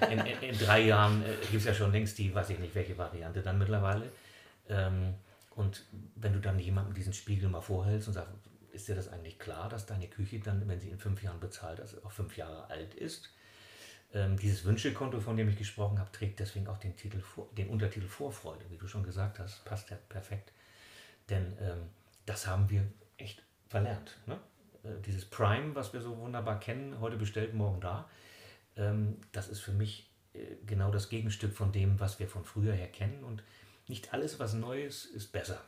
In, in, in drei Jahren äh, gibt es ja schon längst die, weiß ich nicht, welche Variante dann mittlerweile. Ähm, und wenn du dann jemandem diesen Spiegel mal vorhältst und sagst, ist dir das eigentlich klar, dass deine Küche dann, wenn sie in fünf Jahren bezahlt ist, auch fünf Jahre alt ist? Ähm, dieses Wünschekonto, von dem ich gesprochen habe, trägt deswegen auch den, Titel vor, den Untertitel Vorfreude, wie du schon gesagt hast, passt ja perfekt. Denn ähm, das haben wir echt verlernt. Ne? Äh, dieses Prime, was wir so wunderbar kennen, heute bestellt, morgen da, ähm, das ist für mich äh, genau das Gegenstück von dem, was wir von früher her kennen. Und nicht alles, was neu ist, ist besser.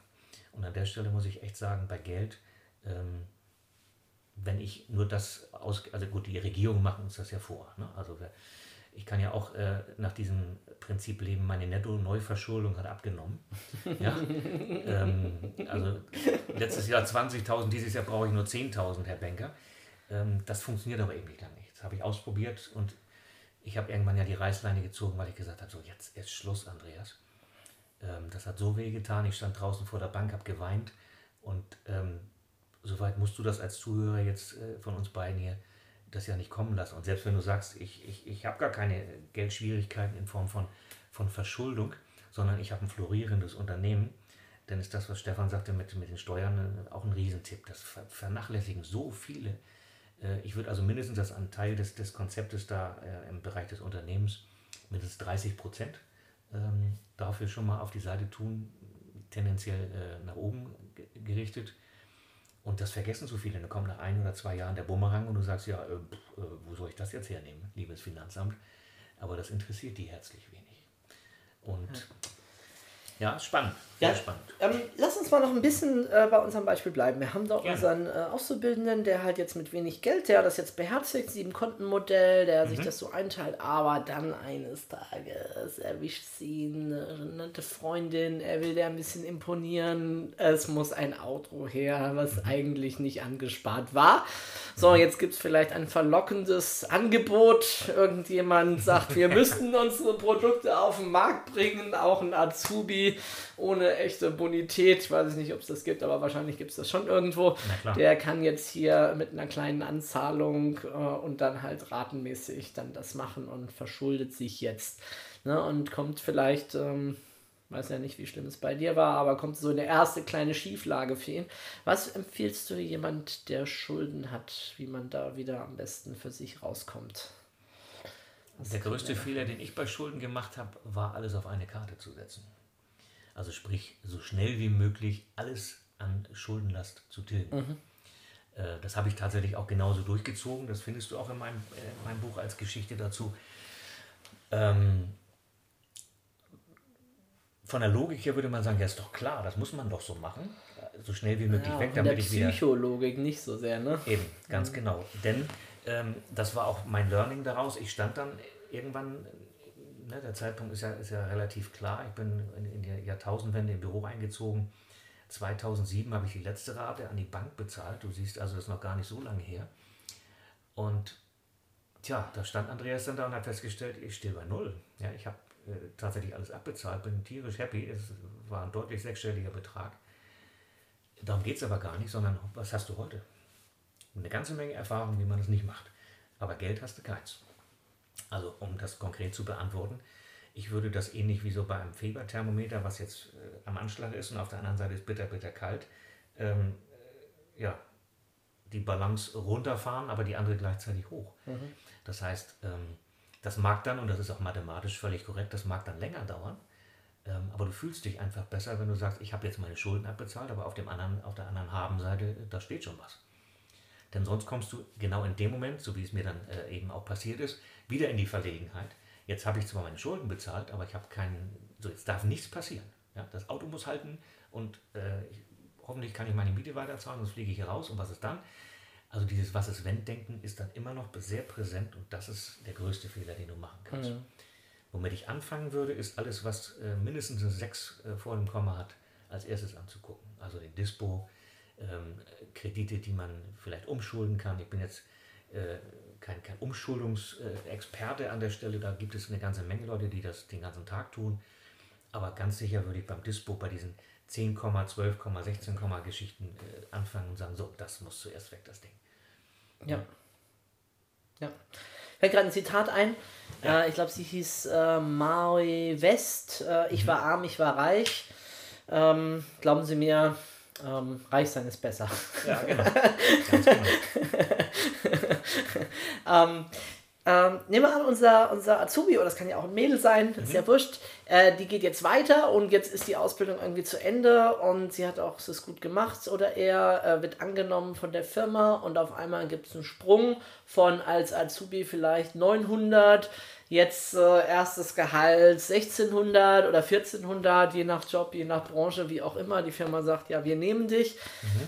Und an der Stelle muss ich echt sagen, bei Geld, ähm, wenn ich nur das aus, also gut, die Regierung machen uns das ja vor. Ne? Also wir, ich kann ja auch äh, nach diesem Prinzip leben, meine Netto-Neuverschuldung hat abgenommen. Ja? ähm, also letztes Jahr 20.000, dieses Jahr brauche ich nur 10.000, Herr Banker. Ähm, das funktioniert aber eben nicht lang nicht. Das habe ich ausprobiert und ich habe irgendwann ja die Reißleine gezogen, weil ich gesagt habe, so jetzt ist Schluss, Andreas. Ähm, das hat so weh getan. Ich stand draußen vor der Bank, habe geweint und ähm, soweit musst du das als Zuhörer jetzt äh, von uns beiden hier das ja nicht kommen lassen. Und selbst wenn du sagst, ich, ich, ich habe gar keine Geldschwierigkeiten in Form von, von Verschuldung, sondern ich habe ein florierendes Unternehmen, dann ist das, was Stefan sagte mit, mit den Steuern, äh, auch ein Riesentipp. Das vernachlässigen so viele. Äh, ich würde also mindestens das an Teil des, des Konzeptes da äh, im Bereich des Unternehmens mindestens 30 Prozent ähm, dafür schon mal auf die Seite tun, tendenziell nach oben gerichtet und das vergessen so viele. Dann kommt nach ein oder zwei Jahren der Bumerang und du sagst, ja, äh, äh, wo soll ich das jetzt hernehmen, liebes Finanzamt? Aber das interessiert die herzlich wenig. Und ja, spannend. Ja, Sehr spannend. Ähm, lass uns mal noch ein bisschen äh, bei unserem Beispiel bleiben. Wir haben da Gerne. unseren äh, Auszubildenden, der halt jetzt mit wenig Geld, der das jetzt beherzigt, sieben Kontenmodell, der Mhm. sich das so einteilt, aber dann eines Tages erwischt sie eine nette Freundin, er will der ein bisschen imponieren, es muss ein Auto her, was eigentlich nicht angespart war. So, jetzt gibt es vielleicht ein verlockendes Angebot. Irgendjemand sagt, wir müssten unsere Produkte auf den Markt bringen, auch ein Azubi ohne echte Bonität. Ich weiß nicht, ob es das gibt, aber wahrscheinlich gibt es das schon irgendwo. Der kann jetzt hier mit einer kleinen Anzahlung äh, und dann halt ratenmäßig dann das machen und verschuldet sich jetzt. Ne? Und kommt vielleicht, ähm, weiß ja nicht, wie schlimm es bei dir war, aber kommt so eine erste kleine Schieflage für ihn. Was empfiehlst du jemand, der Schulden hat, wie man da wieder am besten für sich rauskommt? Der größte Fehler, den ich bei Schulden gemacht habe, war alles auf eine Karte zu setzen. Also sprich, so schnell wie möglich alles an Schuldenlast zu tilgen. Äh, Das habe ich tatsächlich auch genauso durchgezogen. Das findest du auch in meinem, äh, in meinem Buch als Geschichte dazu. Ähm, von der Logik her würde man sagen, ja ist doch klar, das muss man doch so machen. So schnell wie möglich Ja, weg, von der damit ich wieder... Psychologik nicht so sehr, ne? Eben, ganz genau. Denn ähm, das war auch mein Learning daraus. Ich stand dann irgendwann, ne, der Zeitpunkt ist ja, ist ja relativ klar. Ich bin in, in der Jahrtausendwende im Büro eingezogen. 2007 habe ich die letzte Rate an die Bank bezahlt. Du siehst also, das ist noch gar nicht so lange her. Und tja, da stand Andreas dann da und hat festgestellt, ich stehe bei Null. Ja, ich habe äh, tatsächlich alles abbezahlt, bin tierisch happy. Es war ein deutlich sechsstelliger Betrag. Darum geht es aber gar nicht, sondern was hast du heute? Eine ganze Menge Erfahrung, wie man es nicht macht. Aber Geld hast du keins. Also um das konkret zu beantworten, ich würde das ähnlich wie so bei einem Fieberthermometer, was jetzt äh, am Anschlag ist und auf der anderen Seite ist bitter, bitter kalt, ähm, äh, ja, die Balance runterfahren, aber die andere gleichzeitig hoch. Das heißt, ähm, das mag dann, und das ist auch mathematisch völlig korrekt, das mag dann länger dauern, ähm, aber du fühlst dich einfach besser, wenn du sagst, ich habe jetzt meine Schulden abbezahlt, aber auf, dem anderen, auf der anderen Habenseite, da steht schon was. Denn sonst kommst du genau in dem Moment, so wie es mir dann äh, eben auch passiert ist, wieder in die Verlegenheit. Jetzt habe ich zwar meine Schulden bezahlt, aber ich habe keinen, so jetzt darf nichts passieren. Ja, das Auto muss halten und äh, ich, hoffentlich kann ich meine Miete weiterzahlen, sonst fliege ich hier raus und was ist dann? Also dieses Was ist wenn Denken ist dann immer noch sehr präsent und das ist der größte Fehler, den du machen kannst. Womit ich anfangen würde, ist alles, was äh, mindestens eine 6 äh, vor dem Komma hat, als erstes anzugucken. Also den Dispo, ähm, Kredite, die man vielleicht umschulden kann. Ich bin jetzt äh, kein, kein Umschuldungsexperte an der Stelle, da gibt es eine ganze Menge Leute, die das den ganzen Tag tun. Aber ganz sicher würde ich beim Dispo bei diesen 10, 12, 16 Geschichten äh, anfangen und sagen, so, das muss zuerst weg, das Ding. Ja. Ja. Fällt gerade ein Zitat ein. Äh, ich glaube, sie hieß äh, Maui West. Äh, ich war arm, ich war reich. Ähm, glauben Sie mir, ähm, reich sein ist besser. Ja, genau. Ganz genau. ähm, ähm, nehmen wir an, unser, unser Azubi, oder das kann ja auch ein Mädel sein, ist ja wurscht, äh, die geht jetzt weiter und jetzt ist die Ausbildung irgendwie zu Ende und sie hat auch es gut gemacht oder er äh, wird angenommen von der Firma und auf einmal gibt es einen Sprung von als Azubi vielleicht 900, jetzt äh, erstes Gehalt 1600 oder 1400, je nach Job, je nach Branche, wie auch immer. Die Firma sagt, ja, wir nehmen dich.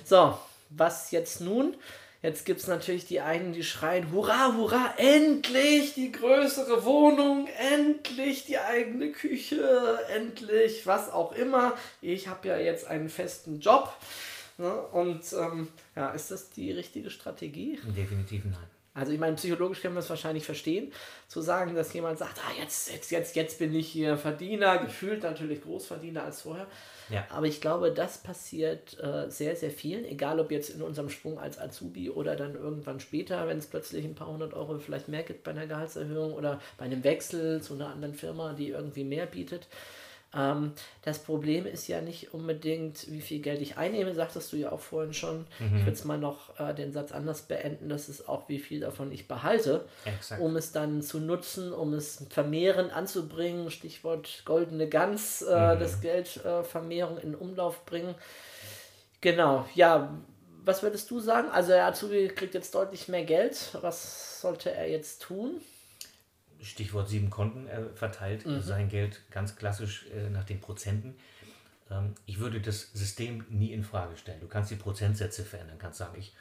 So, was jetzt nun? Jetzt gibt es natürlich die einen, die schreien, hurra, hurra, endlich die größere Wohnung, endlich die eigene Küche, endlich was auch immer. Ich habe ja jetzt einen festen Job. Ne? Und ähm, ja, ist das die richtige Strategie? Definitiv nein. Also ich meine, psychologisch können wir es wahrscheinlich verstehen, zu sagen, dass jemand sagt, ah, jetzt, jetzt, jetzt, jetzt bin ich hier Verdiener, gefühlt natürlich Großverdiener als vorher. Ja. Aber ich glaube, das passiert äh, sehr, sehr vielen, egal ob jetzt in unserem Sprung als Azubi oder dann irgendwann später, wenn es plötzlich ein paar hundert Euro vielleicht mehr gibt bei einer Gehaltserhöhung oder bei einem Wechsel zu einer anderen Firma, die irgendwie mehr bietet. Ähm, das Problem ist ja nicht unbedingt, wie viel Geld ich einnehme, sagtest du ja auch vorhin schon. Ich würde es mal noch äh, den Satz anders beenden, das ist auch, wie viel davon ich behalte, Exakt. um es dann zu nutzen, um es vermehren, anzubringen. Stichwort goldene Gans, äh, das Geld äh, Vermehrung in Umlauf bringen. Genau, ja. Was würdest du sagen? Also der Azubi kriegt jetzt deutlich mehr Geld. Was sollte er jetzt tun? Stichwort sieben Konten, er verteilt sein Geld ganz klassisch äh, nach den Prozenten. Ähm, ich würde das System nie in Frage stellen. Du kannst die Prozentsätze verändern, kannst sagen, ich,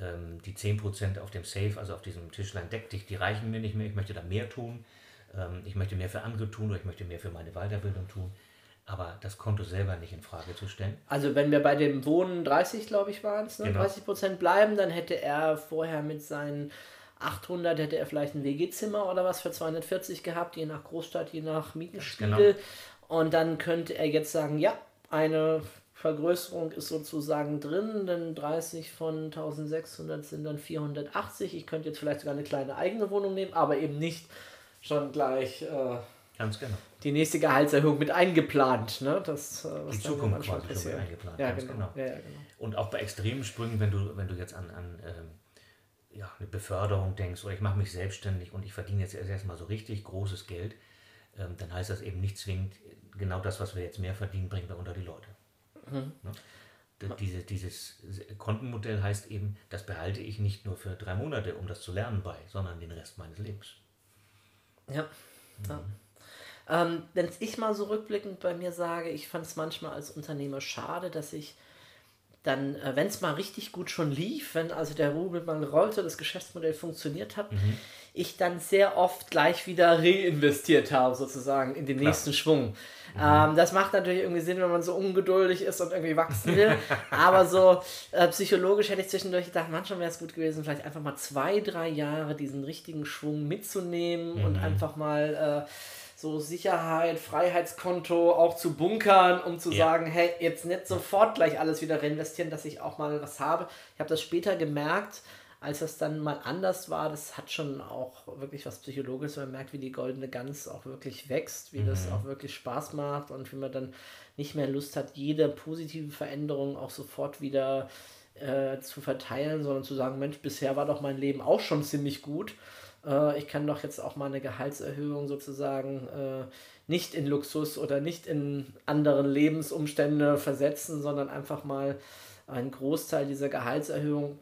ähm, die 10% auf dem Safe, also auf diesem Tischlein deck dich, die reichen mir nicht mehr, ich möchte da mehr tun, ähm, ich möchte mehr für andere tun oder ich möchte mehr für meine Weiterbildung tun. Aber das Konto selber nicht in Frage zu stellen. Also wenn wir bei dem Wohnen 30, glaube ich, waren es, ne? Genau. 30 Prozent bleiben, dann hätte er vorher mit seinen 800, hätte er vielleicht ein WG-Zimmer oder was für 240 gehabt, je nach Großstadt, je nach Mietenspiegel. Und dann könnte er jetzt sagen, ja, eine Vergrößerung ist sozusagen drin, denn 30 von 1600 sind dann 480. Ich könnte jetzt vielleicht sogar eine kleine eigene Wohnung nehmen, aber eben nicht schon gleich äh, Ganz genau. die nächste Gehaltserhöhung mit eingeplant. Ne? Das, äh, was Die Zukunft quasi schon mit eingeplant. Ja, genau. genau. Ja, ja, genau. Und auch bei extremen Sprüngen, wenn du, wenn du jetzt an, an ähm, ja, eine Beförderung denkst oder ich mache mich selbstständig und ich verdiene jetzt erst erstmal so richtig großes Geld, ähm, dann heißt das eben nicht zwingend, genau das, was wir jetzt mehr verdienen, bringen wir unter die Leute. Ne? D- Diese, dieses Kontenmodell heißt eben, das behalte ich nicht nur für drei Monate, um das zu lernen bei, sondern den Rest meines Lebens. Ja. ja. Ähm, Wenn ich mal so rückblickend bei mir sage, ich fand es manchmal als Unternehmer schade, dass ich dann, äh, wenn es mal richtig gut schon lief, wenn also der Rubel mal rollte, das Geschäftsmodell funktioniert hat, ich dann sehr oft gleich wieder reinvestiert habe, sozusagen, in den nächsten Schwung. Ähm, das macht natürlich irgendwie Sinn, wenn man so ungeduldig ist und irgendwie wachsen will. Aber so äh, psychologisch hätte ich zwischendurch gedacht, manchmal wäre es gut gewesen, vielleicht einfach mal zwei, drei Jahre diesen richtigen Schwung mitzunehmen und einfach mal äh, so Sicherheit, Freiheitskonto auch zu bunkern, um zu Ja. sagen, hey, jetzt nicht sofort gleich alles wieder reinvestieren, dass ich auch mal was habe. Ich habe das später gemerkt, als das dann mal anders war, das hat schon auch wirklich was Psychologisches. Man merkt, wie die goldene Gans auch wirklich wächst, wie das auch wirklich Spaß macht und wie man dann nicht mehr Lust hat, jede positive Veränderung auch sofort wieder äh, zu verteilen, sondern zu sagen, Mensch, bisher war doch mein Leben auch schon ziemlich gut. Äh, ich kann doch jetzt auch mal eine Gehaltserhöhung sozusagen äh, nicht in Luxus oder nicht in anderen Lebensumstände versetzen, sondern einfach mal einen Großteil dieser Gehaltserhöhung,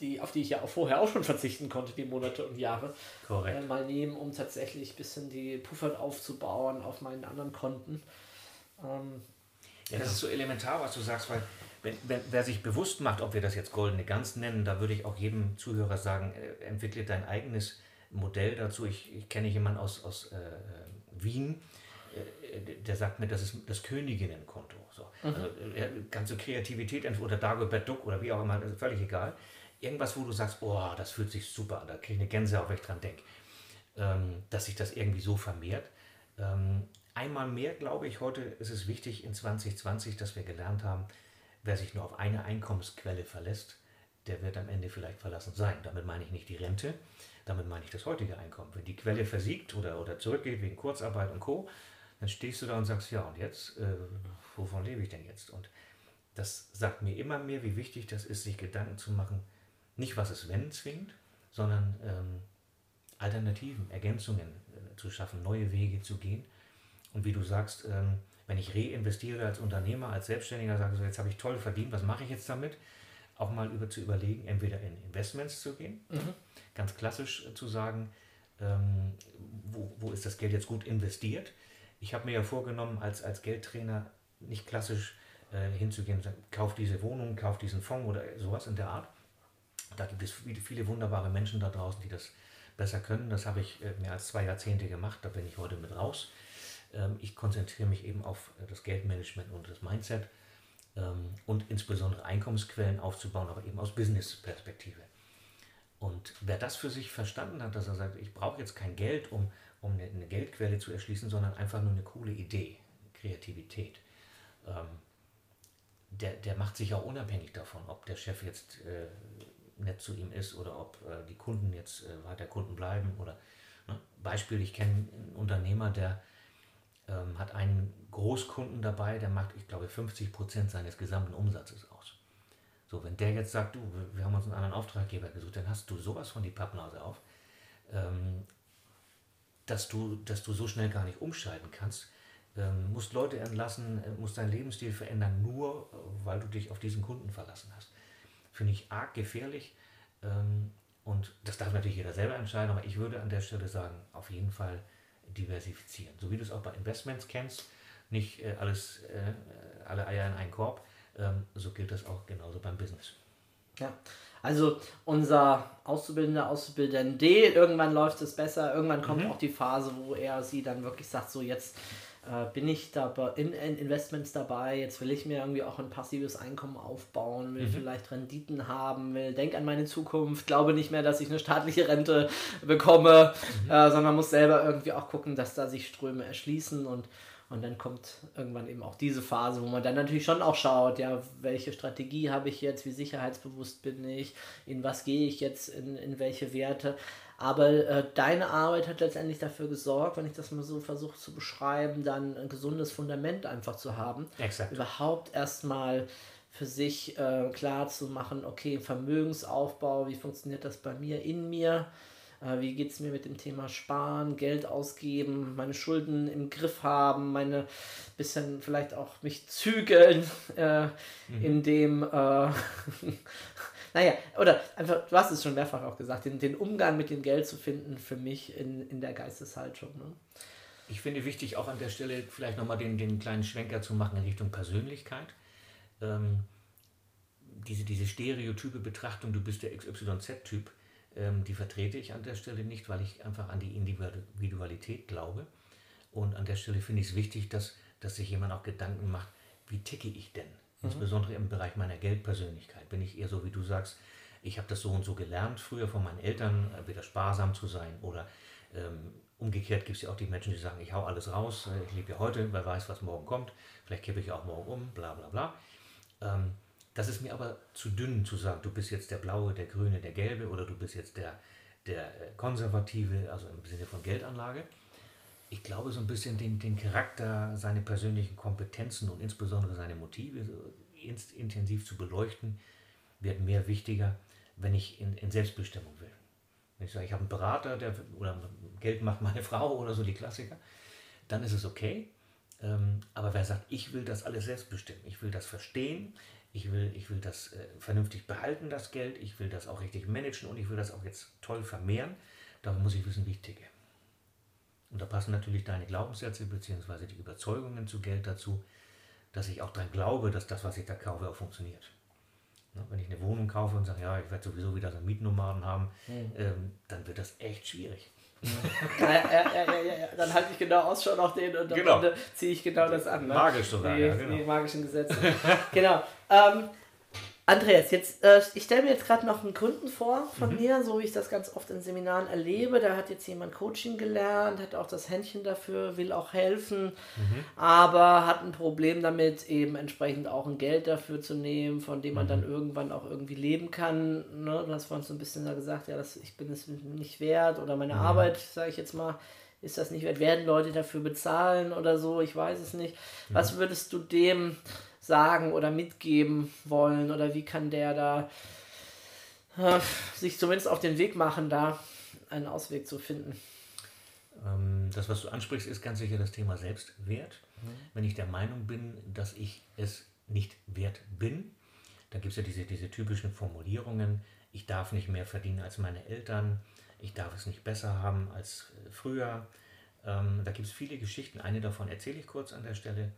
die, auf die ich ja auch vorher auch schon verzichten konnte, die Monate und Jahre, äh, mal nehmen, um tatsächlich ein bisschen die Puffer aufzubauen auf meinen anderen Konten. Ähm, Ja, das ist so elementar, was du sagst, weil wenn, wenn, wer sich bewusst macht, ob wir das jetzt goldene Gans nennen, da würde ich auch jedem Zuhörer sagen, äh, entwickle dein eigenes Modell dazu. Ich, ich kenne jemanden aus, aus äh, Wien, äh, der sagt mir, das ist das Königinnenkonto. So. Also, äh, ganze Kreativität entweder- oder Dagobert Duck oder wie auch immer, völlig egal. Irgendwas, wo du sagst, oh, das fühlt sich super an, da kriege ich eine Gänsehaut, wenn ich dran denke, ähm, dass sich das irgendwie so vermehrt. Ähm, einmal mehr, glaube ich, heute ist es wichtig in 2020, dass wir gelernt haben, wer sich nur auf eine Einkommensquelle verlässt, der wird am Ende vielleicht verlassen sein. Damit meine ich nicht die Rente, damit meine ich das heutige Einkommen. Wenn die Quelle versiegt oder, oder zurückgeht wegen Kurzarbeit und Co., dann stehst du da und sagst, ja, und jetzt, äh, wovon lebe ich denn jetzt? Und das sagt mir immer mehr, wie wichtig das ist, sich Gedanken zu machen, nicht was es wenn zwingt, sondern ähm, Alternativen, Ergänzungen äh, zu schaffen, neue Wege zu gehen. Und wie du sagst, ähm, wenn ich reinvestiere als Unternehmer, als Selbstständiger, sage so, jetzt habe ich toll verdient, was mache ich jetzt damit? Auch mal über zu überlegen, entweder in Investments zu gehen, Mhm. ganz klassisch äh, zu sagen, ähm, wo, wo ist das Geld jetzt gut investiert? Ich habe mir ja vorgenommen, als, als Geldtrainer nicht klassisch äh, hinzugehen und sagen, kauf diese Wohnung, kauf diesen Fonds oder sowas in der Art. Da gibt es viele, viele wunderbare Menschen da draußen, die das besser können. Das habe ich äh, mehr als zwei Jahrzehnte gemacht, da bin ich heute mit raus. Ähm, ich konzentriere mich eben auf äh, das Geldmanagement und das Mindset ähm, und insbesondere Einkommensquellen aufzubauen, aber eben aus Business-Perspektive. Und wer das für sich verstanden hat, dass er sagt, ich brauche jetzt kein Geld, um, um eine, eine Geldquelle zu erschließen, sondern einfach nur eine coole Idee, Kreativität, ähm, der, der macht sich auch unabhängig davon, ob der Chef jetzt äh, nett zu ihm ist oder ob äh, die Kunden jetzt äh, weiter Kunden bleiben. Oder ne? Beispiel, ich kenne einen Unternehmer, der ähm, hat einen Großkunden dabei, der macht, ich glaube, 50 Prozent seines gesamten Umsatzes aus. So, wenn der jetzt sagt, du, wir- haben uns einen anderen Auftraggeber gesucht, dann hast du sowas von die Pappnase auf, ähm, dass, du, dass du so schnell gar nicht umschalten kannst. Ähm, musst Leute entlassen, äh, musst deinen Lebensstil verändern, nur äh, weil du dich auf diesen Kunden verlassen hast. Finde ich arg gefährlich. Ähm, und das darf natürlich jeder selber entscheiden, aber ich würde an der Stelle sagen, auf jeden Fall diversifizieren. So wie du es auch bei Investments kennst, nicht äh, alles, äh, alle Eier in einen Korb, ähm, so gilt das auch genauso beim Business. Ja, also unser Auszubildender, Auszubildende, irgendwann läuft es besser, irgendwann kommt auch die Phase, wo er sie dann wirklich sagt, so jetzt äh, bin ich dabei in, in Investments dabei, jetzt will ich mir irgendwie auch ein passives Einkommen aufbauen, will vielleicht Renditen haben, will, denk an meine Zukunft, glaube nicht mehr, dass ich eine staatliche Rente bekomme, äh, sondern muss selber irgendwie auch gucken, dass da sich Ströme erschließen und und dann kommt irgendwann eben auch diese Phase, wo man dann natürlich schon auch schaut, ja, welche Strategie habe ich jetzt, wie sicherheitsbewusst bin ich, in was gehe ich jetzt, in, in welche Werte. Aber äh, deine Arbeit hat letztendlich dafür gesorgt, wenn ich das mal so versuche zu beschreiben, dann ein gesundes Fundament einfach zu haben. Exakt. Überhaupt erstmal für sich äh, klar zu machen, okay, Vermögensaufbau, wie funktioniert das bei mir, in mir, äh, wie geht es mir mit dem Thema Sparen, Geld ausgeben, meine Schulden im Griff haben, meine bisschen vielleicht auch mich zügeln, äh, in dem, äh, naja, oder einfach, du hast es schon mehrfach auch gesagt, den, den Umgang mit dem Geld zu finden für mich in, in der Geisteshaltung. Ne? Ich finde wichtig, auch an der Stelle vielleicht nochmal den, den kleinen Schwenker zu machen in Richtung Persönlichkeit. Ähm, diese, diese stereotype Betrachtung, du bist der XYZ-Typ, ähm, die vertrete ich an der Stelle nicht, weil ich einfach an die Individualität glaube. Und an der Stelle finde ich es wichtig, dass, dass sich jemand auch Gedanken macht, wie ticke ich denn? Insbesondere im Bereich meiner Geldpersönlichkeit. Bin ich eher so, wie du sagst, ich habe das so und so gelernt, früher von meinen Eltern, entweder sparsam zu sein oder ähm, umgekehrt gibt es ja auch die Menschen, die sagen, ich hau alles raus, äh, ich lebe ja heute, wer weiß, was morgen kommt, vielleicht kippe ich auch morgen um, bla bla bla. Ähm, das ist mir aber zu dünn zu sagen, du bist jetzt der Blaue, der Grüne, der Gelbe oder du bist jetzt der, der äh, Konservative, also im Sinne von Geldanlage. Ich glaube, so ein bisschen den, den Charakter, seine persönlichen Kompetenzen und insbesondere seine Motive so intensiv zu beleuchten, wird mehr wichtiger, wenn ich in, in Selbstbestimmung will. Wenn ich sage, ich habe einen Berater, der oder Geld macht meine Frau oder so die Klassiker, dann ist es okay. Ähm, aber wer sagt, ich will das alles selbst bestimmen, ich will das verstehen, ich will, ich will das äh, vernünftig behalten, das Geld, ich will das auch richtig managen und ich will das auch jetzt toll vermehren, dann muss ich wissen, wie ich ticke. Und da passen natürlich deine Glaubenssätze bzw. die Überzeugungen zu Geld dazu, dass ich auch daran glaube, dass das, was ich da kaufe, auch funktioniert. Ne, Wenn ich eine Wohnung kaufe und sage, ja, ich werde sowieso wieder so einen Mietnomaden haben, ähm, dann wird das echt schwierig. Ja, ja, ja. Dann halte ich genau Ausschau nach denen und am Genau. Ziehe ich genau das an. Ne? Magisch sogar, die, ja, genau. die magischen Gesetze. genau. Ähm, Andreas, jetzt, äh, ich stelle mir jetzt gerade noch einen Kunden vor von Mhm. mir, so wie ich das ganz oft in Seminaren erlebe. Da hat jetzt jemand Coaching gelernt, hat auch das Händchen dafür, will auch helfen, Mhm. aber hat ein Problem damit, eben entsprechend auch ein Geld dafür zu nehmen, von dem man dann Mhm. irgendwann auch irgendwie leben kann. Ne? Du hast vorhin so ein bisschen da gesagt, ja, das, ich bin es nicht wert oder meine Mhm. Arbeit, sage ich jetzt mal, ist das nicht wert? Werden Leute dafür bezahlen oder so? Ich weiß es nicht. Was würdest du dem sagen oder mitgeben wollen? Oder wie kann der da äh, sich zumindest auf den Weg machen, da einen Ausweg zu finden? Ähm, das, was du ansprichst, ist ganz sicher das Thema Selbstwert. Wenn ich der Meinung bin, dass ich es nicht wert bin, dann gibt es ja diese, diese typischen Formulierungen, ich darf nicht mehr verdienen als meine Eltern, ich darf es nicht besser haben als äh, früher. Ähm, da gibt es viele Geschichten, eine davon erzähle ich kurz an der Stelle.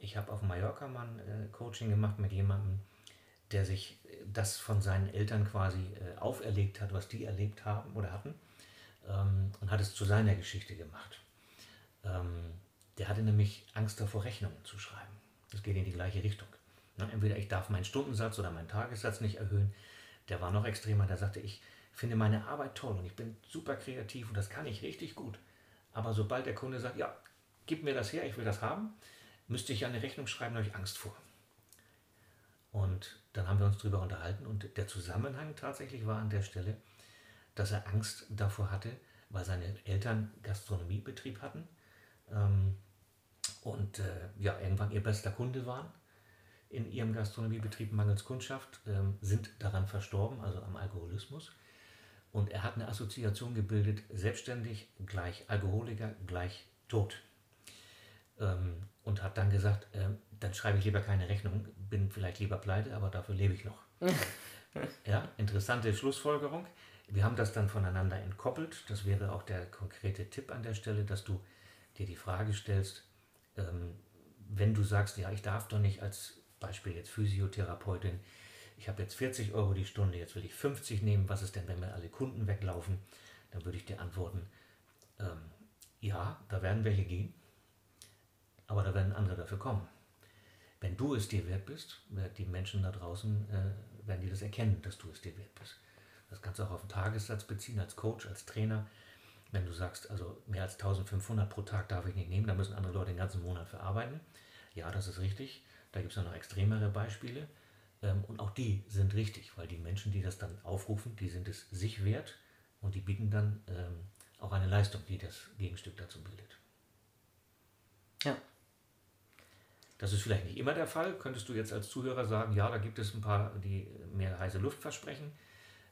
Ich habe auf Mallorca mal ein äh, Coaching gemacht mit jemandem, der sich äh, das von seinen Eltern quasi äh, auferlegt hat, was die erlebt haben oder hatten, ähm, und hat es zu seiner Geschichte gemacht. Ähm, der hatte nämlich Angst davor, Rechnungen zu schreiben. Das geht in die gleiche Richtung. Ne? Entweder ich darf meinen Stundensatz oder meinen Tagessatz nicht erhöhen. Der war noch extremer, der sagte, ich finde meine Arbeit toll und ich bin super kreativ und das kann ich richtig gut. Aber sobald der Kunde sagt, ja, gib mir das her, ich will das haben, müsste ich eine Rechnung schreiben, da habe ich Angst vor. Und dann haben wir uns darüber unterhalten und der Zusammenhang tatsächlich war an der Stelle, dass er Angst davor hatte, weil seine Eltern Gastronomiebetrieb hatten ähm, und äh, ja, irgendwann ihr bester Kunde waren in ihrem Gastronomiebetrieb mangels Kundschaft, ähm, sind daran verstorben, also am Alkoholismus. Und er hat eine Assoziation gebildet, selbstständig gleich Alkoholiker gleich tot. Ähm, und hat dann gesagt, ähm, dann schreibe ich lieber keine Rechnung, bin vielleicht lieber pleite, aber dafür lebe ich noch. ja, interessante Schlussfolgerung. Wir haben das dann voneinander entkoppelt. Das wäre auch der konkrete Tipp an der Stelle, dass du dir die Frage stellst, ähm, wenn du sagst, ja, ich darf doch nicht als Beispiel jetzt Physiotherapeutin, ich habe jetzt 40 Euro die Stunde, jetzt will ich 50 nehmen, was ist denn, wenn mir alle Kunden weglaufen? Dann würde ich dir antworten, ähm, ja, da werden welche gehen, aber da werden andere dafür kommen. Wenn du es dir wert bist, werden die Menschen da draußen, äh, werden die das erkennen, dass du es dir wert bist. Das kannst du auch auf den Tagessatz beziehen, als Coach, als Trainer. Wenn du sagst, also mehr als 1500 pro Tag darf ich nicht nehmen, da müssen andere Leute den ganzen Monat verarbeiten. Ja, das ist richtig. Da gibt es ja noch extremere Beispiele. Ähm, und auch die sind richtig, weil die Menschen, die das dann aufrufen, die sind es sich wert und die bieten dann ähm, auch eine Leistung, die das Gegenstück dazu bildet. Ja. Das ist vielleicht nicht immer der Fall. Könntest du jetzt als Zuhörer sagen, ja, da gibt es ein paar, die mehr heiße Luft versprechen.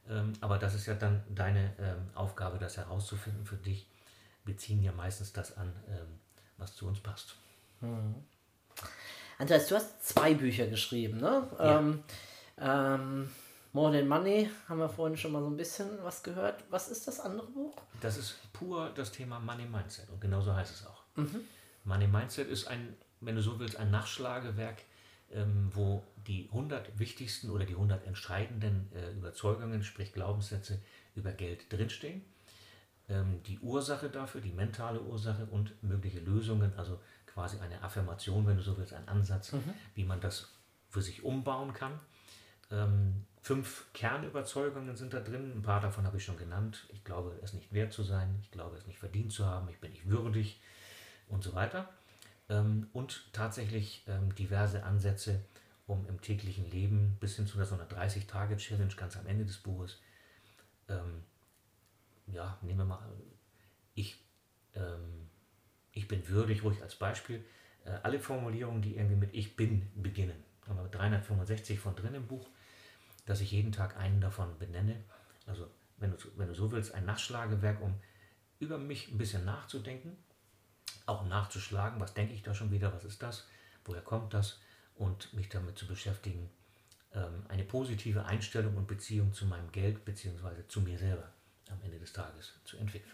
Ähm, aber das ist ja dann deine ähm, Aufgabe, das herauszufinden für dich. Wir ziehen ja meistens das an, ähm, was zu uns passt. Andreas, du hast zwei Bücher geschrieben, ne? Ja. Ähm, ähm, More Than Money, haben wir vorhin schon mal so ein bisschen was gehört. Was ist das andere Buch? Das ist pur das Thema Money Mindset und genauso heißt es auch. Money Mindset ist ein, wenn du so willst, ein Nachschlagewerk, ähm, wo die 100 wichtigsten oder die 100 entscheidenden äh, Überzeugungen, sprich Glaubenssätze über Geld drinstehen. Ähm, die Ursache dafür, die mentale Ursache und mögliche Lösungen, also quasi eine Affirmation, wenn du so willst, ein Ansatz, wie man das für sich umbauen kann. Ähm, fünf Kernüberzeugungen sind da drin. Ein paar davon habe ich schon genannt. Ich glaube, es nicht wert zu sein. Ich glaube, es nicht verdient zu haben. Ich bin nicht würdig und so weiter. Ähm, und tatsächlich ähm, diverse Ansätze, um im täglichen Leben bis hin zu so einer 30-Tage-Challenge ganz am Ende des Buches, ähm, ja, nehmen wir mal, ich, ich bin würdig, ruhig als Beispiel. Äh, alle Formulierungen, die irgendwie mit Ich bin beginnen, haben wir 365 von drin im Buch, dass ich jeden Tag einen davon benenne. Also, wenn du, wenn du so willst, ein Nachschlagewerk, um über mich ein bisschen nachzudenken, auch nachzuschlagen, was denke ich da schon wieder, was ist das, woher kommt das und mich damit zu beschäftigen, ähm, eine positive Einstellung und Beziehung zu meinem Geld bzw. zu mir selber am Ende des Tages zu entwickeln.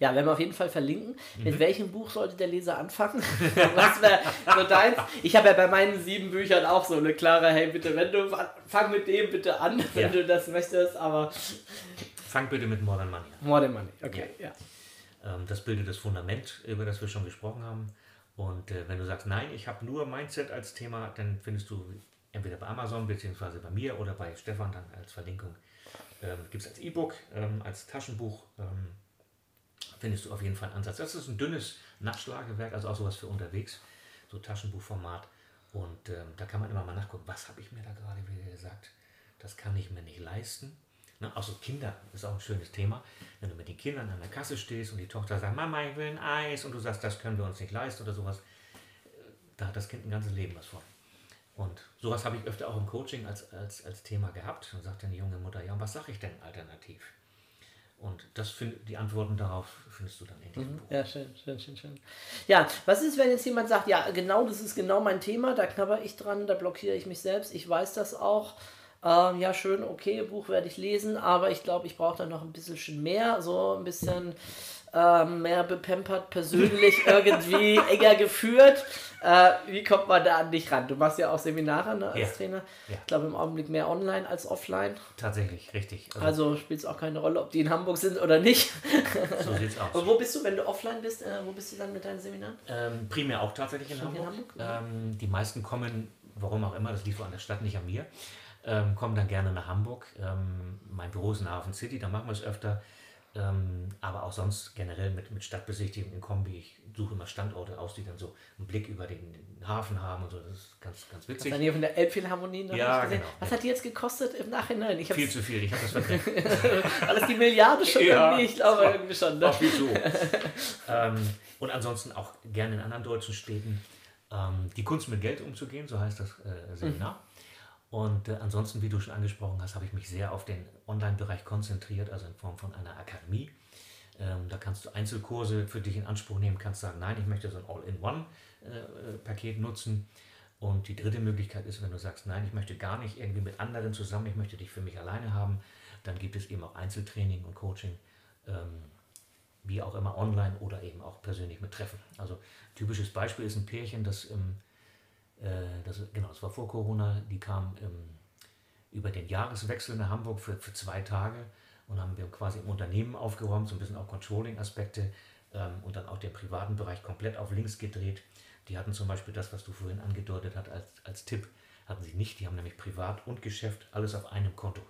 Ja, werden wir auf jeden Fall verlinken. Mhm. Mit welchem Buch sollte der Leser anfangen? Was wäre so deins? Ich habe ja bei meinen sieben Büchern auch so eine klare, hey, bitte, wenn du, fang mit dem bitte an, wenn Ja. du das möchtest, aber Fang bitte mit Modern Money an. more than money. Okay, ja. Ähm, das bildet das Fundament, über das wir schon gesprochen haben. Und äh, wenn du sagst, nein, ich habe nur Mindset als Thema, dann findest du entweder bei Amazon beziehungsweise bei mir oder bei Stefan dann als Verlinkung. Ähm, Gibt es als E-Book, ähm, als Taschenbuch, ähm, findest du auf jeden Fall einen Ansatz. Das ist ein dünnes Nachschlagewerk, also auch sowas für unterwegs, so Taschenbuchformat. Und ähm, da kann man immer mal nachgucken, was habe ich mir da gerade wieder gesagt. Das kann ich mir nicht leisten. Ne? Auch so Kinder ist auch ein schönes Thema. Wenn du mit den Kindern an der Kasse stehst und die Tochter sagt, Mama, ich will ein Eis und du sagst, das können wir uns nicht leisten oder sowas, da hat das Kind ein ganzes Leben was von. Und sowas habe ich öfter auch im Coaching als, als, als Thema gehabt. Und sagt dann die junge Mutter, ja, und was sage ich denn alternativ? Und das find, die Antworten darauf findest du dann in diesem Buch. Ja, schön, schön, schön, schön. Ja, was ist, wenn jetzt jemand sagt, ja, genau, das ist genau mein Thema, da knabber ich dran, da blockiere ich mich selbst, ich weiß das auch. Ähm, ja, schön, okay, Buch werde ich lesen, aber ich glaube, ich brauche da noch ein bisschen mehr, so ein bisschen ähm, mehr bepempert, persönlich irgendwie enger geführt. Äh, wie kommt man da an dich ran? Du machst ja auch Seminare ne, als Ja. Trainer. Ja. Ich glaube im Augenblick mehr online als offline. Tatsächlich, richtig. Also, Also spielt es auch keine Rolle, ob die in Hamburg sind oder nicht. so sieht's aus. Und wo bist du, wenn du offline bist? Äh, wo bist du dann mit deinen Seminaren? Ähm, primär auch tatsächlich in Schon Hamburg. in Hamburg? Ähm, die meisten kommen, warum auch immer, das liegt wohl an der Stadt, nicht an mir, ähm, kommen dann gerne nach Hamburg. Ähm, mein Büro ist in Hafen City, da machen wir es öfter. Ähm, aber auch sonst generell mit, mit Stadtbesichtigung in Kombi. Ich suche immer Standorte aus, die dann so einen Blick über den, den Hafen haben und so. Das ist ganz, ganz witzig. du hier von der Elbphilharmonie noch Ja, gesehen? genau. Was hat die jetzt gekostet im Nachhinein? Ich Viel zu viel, ich habe das verdrängt. alles die Milliarde schon Ja. irgendwie, ich glaube irgendwie schon. Ne? War viel zu. ähm, und ansonsten auch gerne in anderen deutschen Städten. Ähm, die Kunst mit Geld umzugehen, so heißt das äh, Seminar. Und äh, ansonsten, wie du schon angesprochen hast, habe ich mich sehr auf den Online-Bereich konzentriert, also in Form von einer Akademie. Ähm, da kannst du Einzelkurse für dich in Anspruch nehmen, kannst sagen, nein, ich möchte so ein All-in-One-Paket nutzen. Und die dritte Möglichkeit ist, wenn du sagst, nein, ich möchte gar nicht irgendwie mit anderen zusammen, ich möchte dich für mich alleine haben, dann gibt es eben auch Einzeltraining und Coaching, ähm, wie auch immer online oder eben auch persönlich mit Treffen. Also typisches Beispiel ist ein Pärchen, das, äh, das genau, das war vor Corona, die kam ähm, über den Jahreswechsel nach Hamburg für, für zwei Tage und haben wir quasi im Unternehmen aufgeräumt, so ein bisschen auch Controlling-Aspekte ähm, und dann auch den privaten Bereich komplett auf links gedreht. Die hatten zum Beispiel das, was du vorhin angedeutet hast als, als Tipp, hatten sie nicht. Die haben nämlich Privat und Geschäft alles auf einem Konto.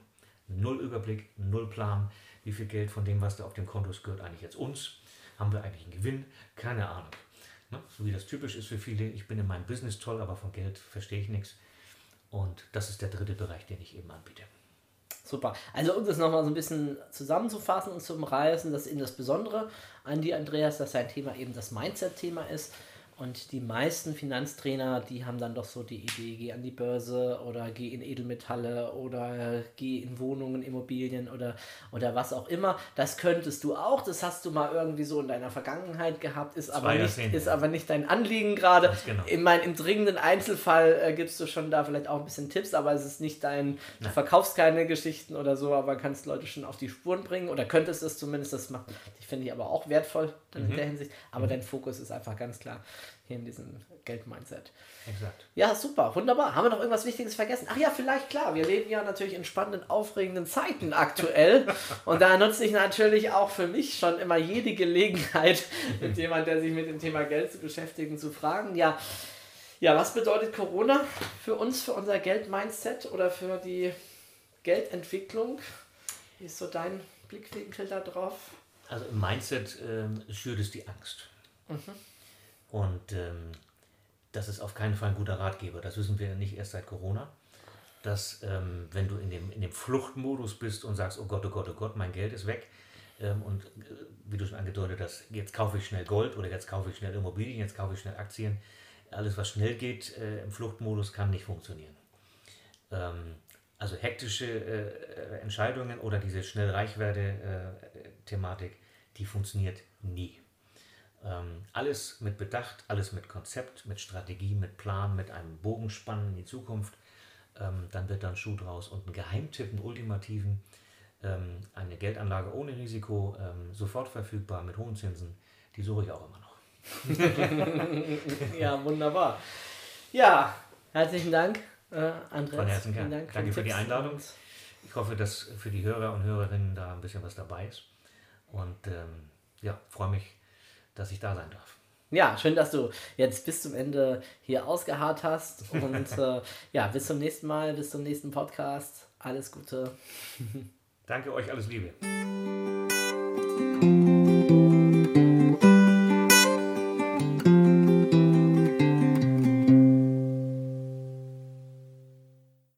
Null Überblick, null Plan, wie viel Geld von dem, was da auf dem Konto ist, gehört eigentlich jetzt uns. Haben wir eigentlich einen Gewinn? Keine Ahnung. Ne? So wie das typisch ist für viele, ich bin in meinem Business toll, aber von Geld verstehe ich nichts. Und das ist der dritte Bereich, den ich eben anbiete. Super. Also um das nochmal so ein bisschen zusammenzufassen und zu umreißen, das ist eben das Besondere an dir, Andreas, dass dein Thema eben das Mindset-Thema ist. Und die meisten Finanztrainer, die haben dann doch so die Idee, geh an die Börse oder geh in Edelmetalle oder geh in Wohnungen, Immobilien oder, oder was auch immer. Das könntest du auch, das hast du mal irgendwie so in deiner Vergangenheit gehabt, ist, aber nicht, Jahrzehnte. ist aber nicht dein Anliegen gerade. Genau. Ich meine, im dringenden Einzelfall äh, gibst du schon da vielleicht auch ein bisschen Tipps, aber es ist nicht dein, du verkaufst keine Geschichten oder so, aber kannst Leute schon auf die Spuren bringen oder könntest es zumindest, das macht, die finde ich aber auch wertvoll dann Mhm. in der Hinsicht, aber dein Fokus ist einfach ganz klar hier in diesem Geldmindset. Exakt. Ja, super, wunderbar. Haben wir noch irgendwas Wichtiges vergessen? Ach ja, vielleicht, klar. Wir leben ja natürlich in spannenden, aufregenden Zeiten aktuell. Und da nutze ich natürlich auch für mich schon immer jede Gelegenheit, mit jemand, der sich mit dem Thema Geld zu beschäftigen, zu fragen. Ja, ja was bedeutet Corona für uns, für unser Geldmindset oder für die Geldentwicklung? Wie ist so dein Blickwinkel da drauf? Also im Mindset ähm, schürt es die Angst. Und ähm, das ist auf keinen Fall ein guter Ratgeber. Das wissen wir nicht erst seit Corona. Dass, ähm, wenn du in dem, in dem Fluchtmodus bist und sagst, oh Gott, oh Gott, oh Gott, mein Geld ist weg. Ähm, und äh, wie du schon angedeutet hast, jetzt kaufe ich schnell Gold oder jetzt kaufe ich schnell Immobilien, jetzt kaufe ich schnell Aktien. Alles, was schnell geht äh, im Fluchtmodus, kann nicht funktionieren. Ähm, also hektische äh, äh, Entscheidungen oder diese schnell Reichwerde-Thematik, die funktioniert nie. Ähm, alles mit Bedacht, alles mit Konzept, mit Strategie, mit Plan, mit einem Bogenspannen in die Zukunft. Ähm, dann wird dann Schuh draus und ein Geheimtipp, einen ultimativen, ähm, eine Geldanlage ohne Risiko, ähm, sofort verfügbar mit hohen Zinsen, die suche ich auch immer noch. Ja, wunderbar. Ja, herzlichen Dank, äh, Andreas. Von Herzen gern. Dank Danke für die Tipps Einladung. und- Ich hoffe, dass für die Hörer und Hörerinnen da ein bisschen was dabei ist. Und ähm, ja, freue mich, dass ich da sein darf. Ja, schön, dass du jetzt bis zum Ende hier ausgeharrt hast. Und äh, ja, bis zum nächsten Mal, bis zum nächsten Podcast. Alles Gute. Danke euch, alles Liebe.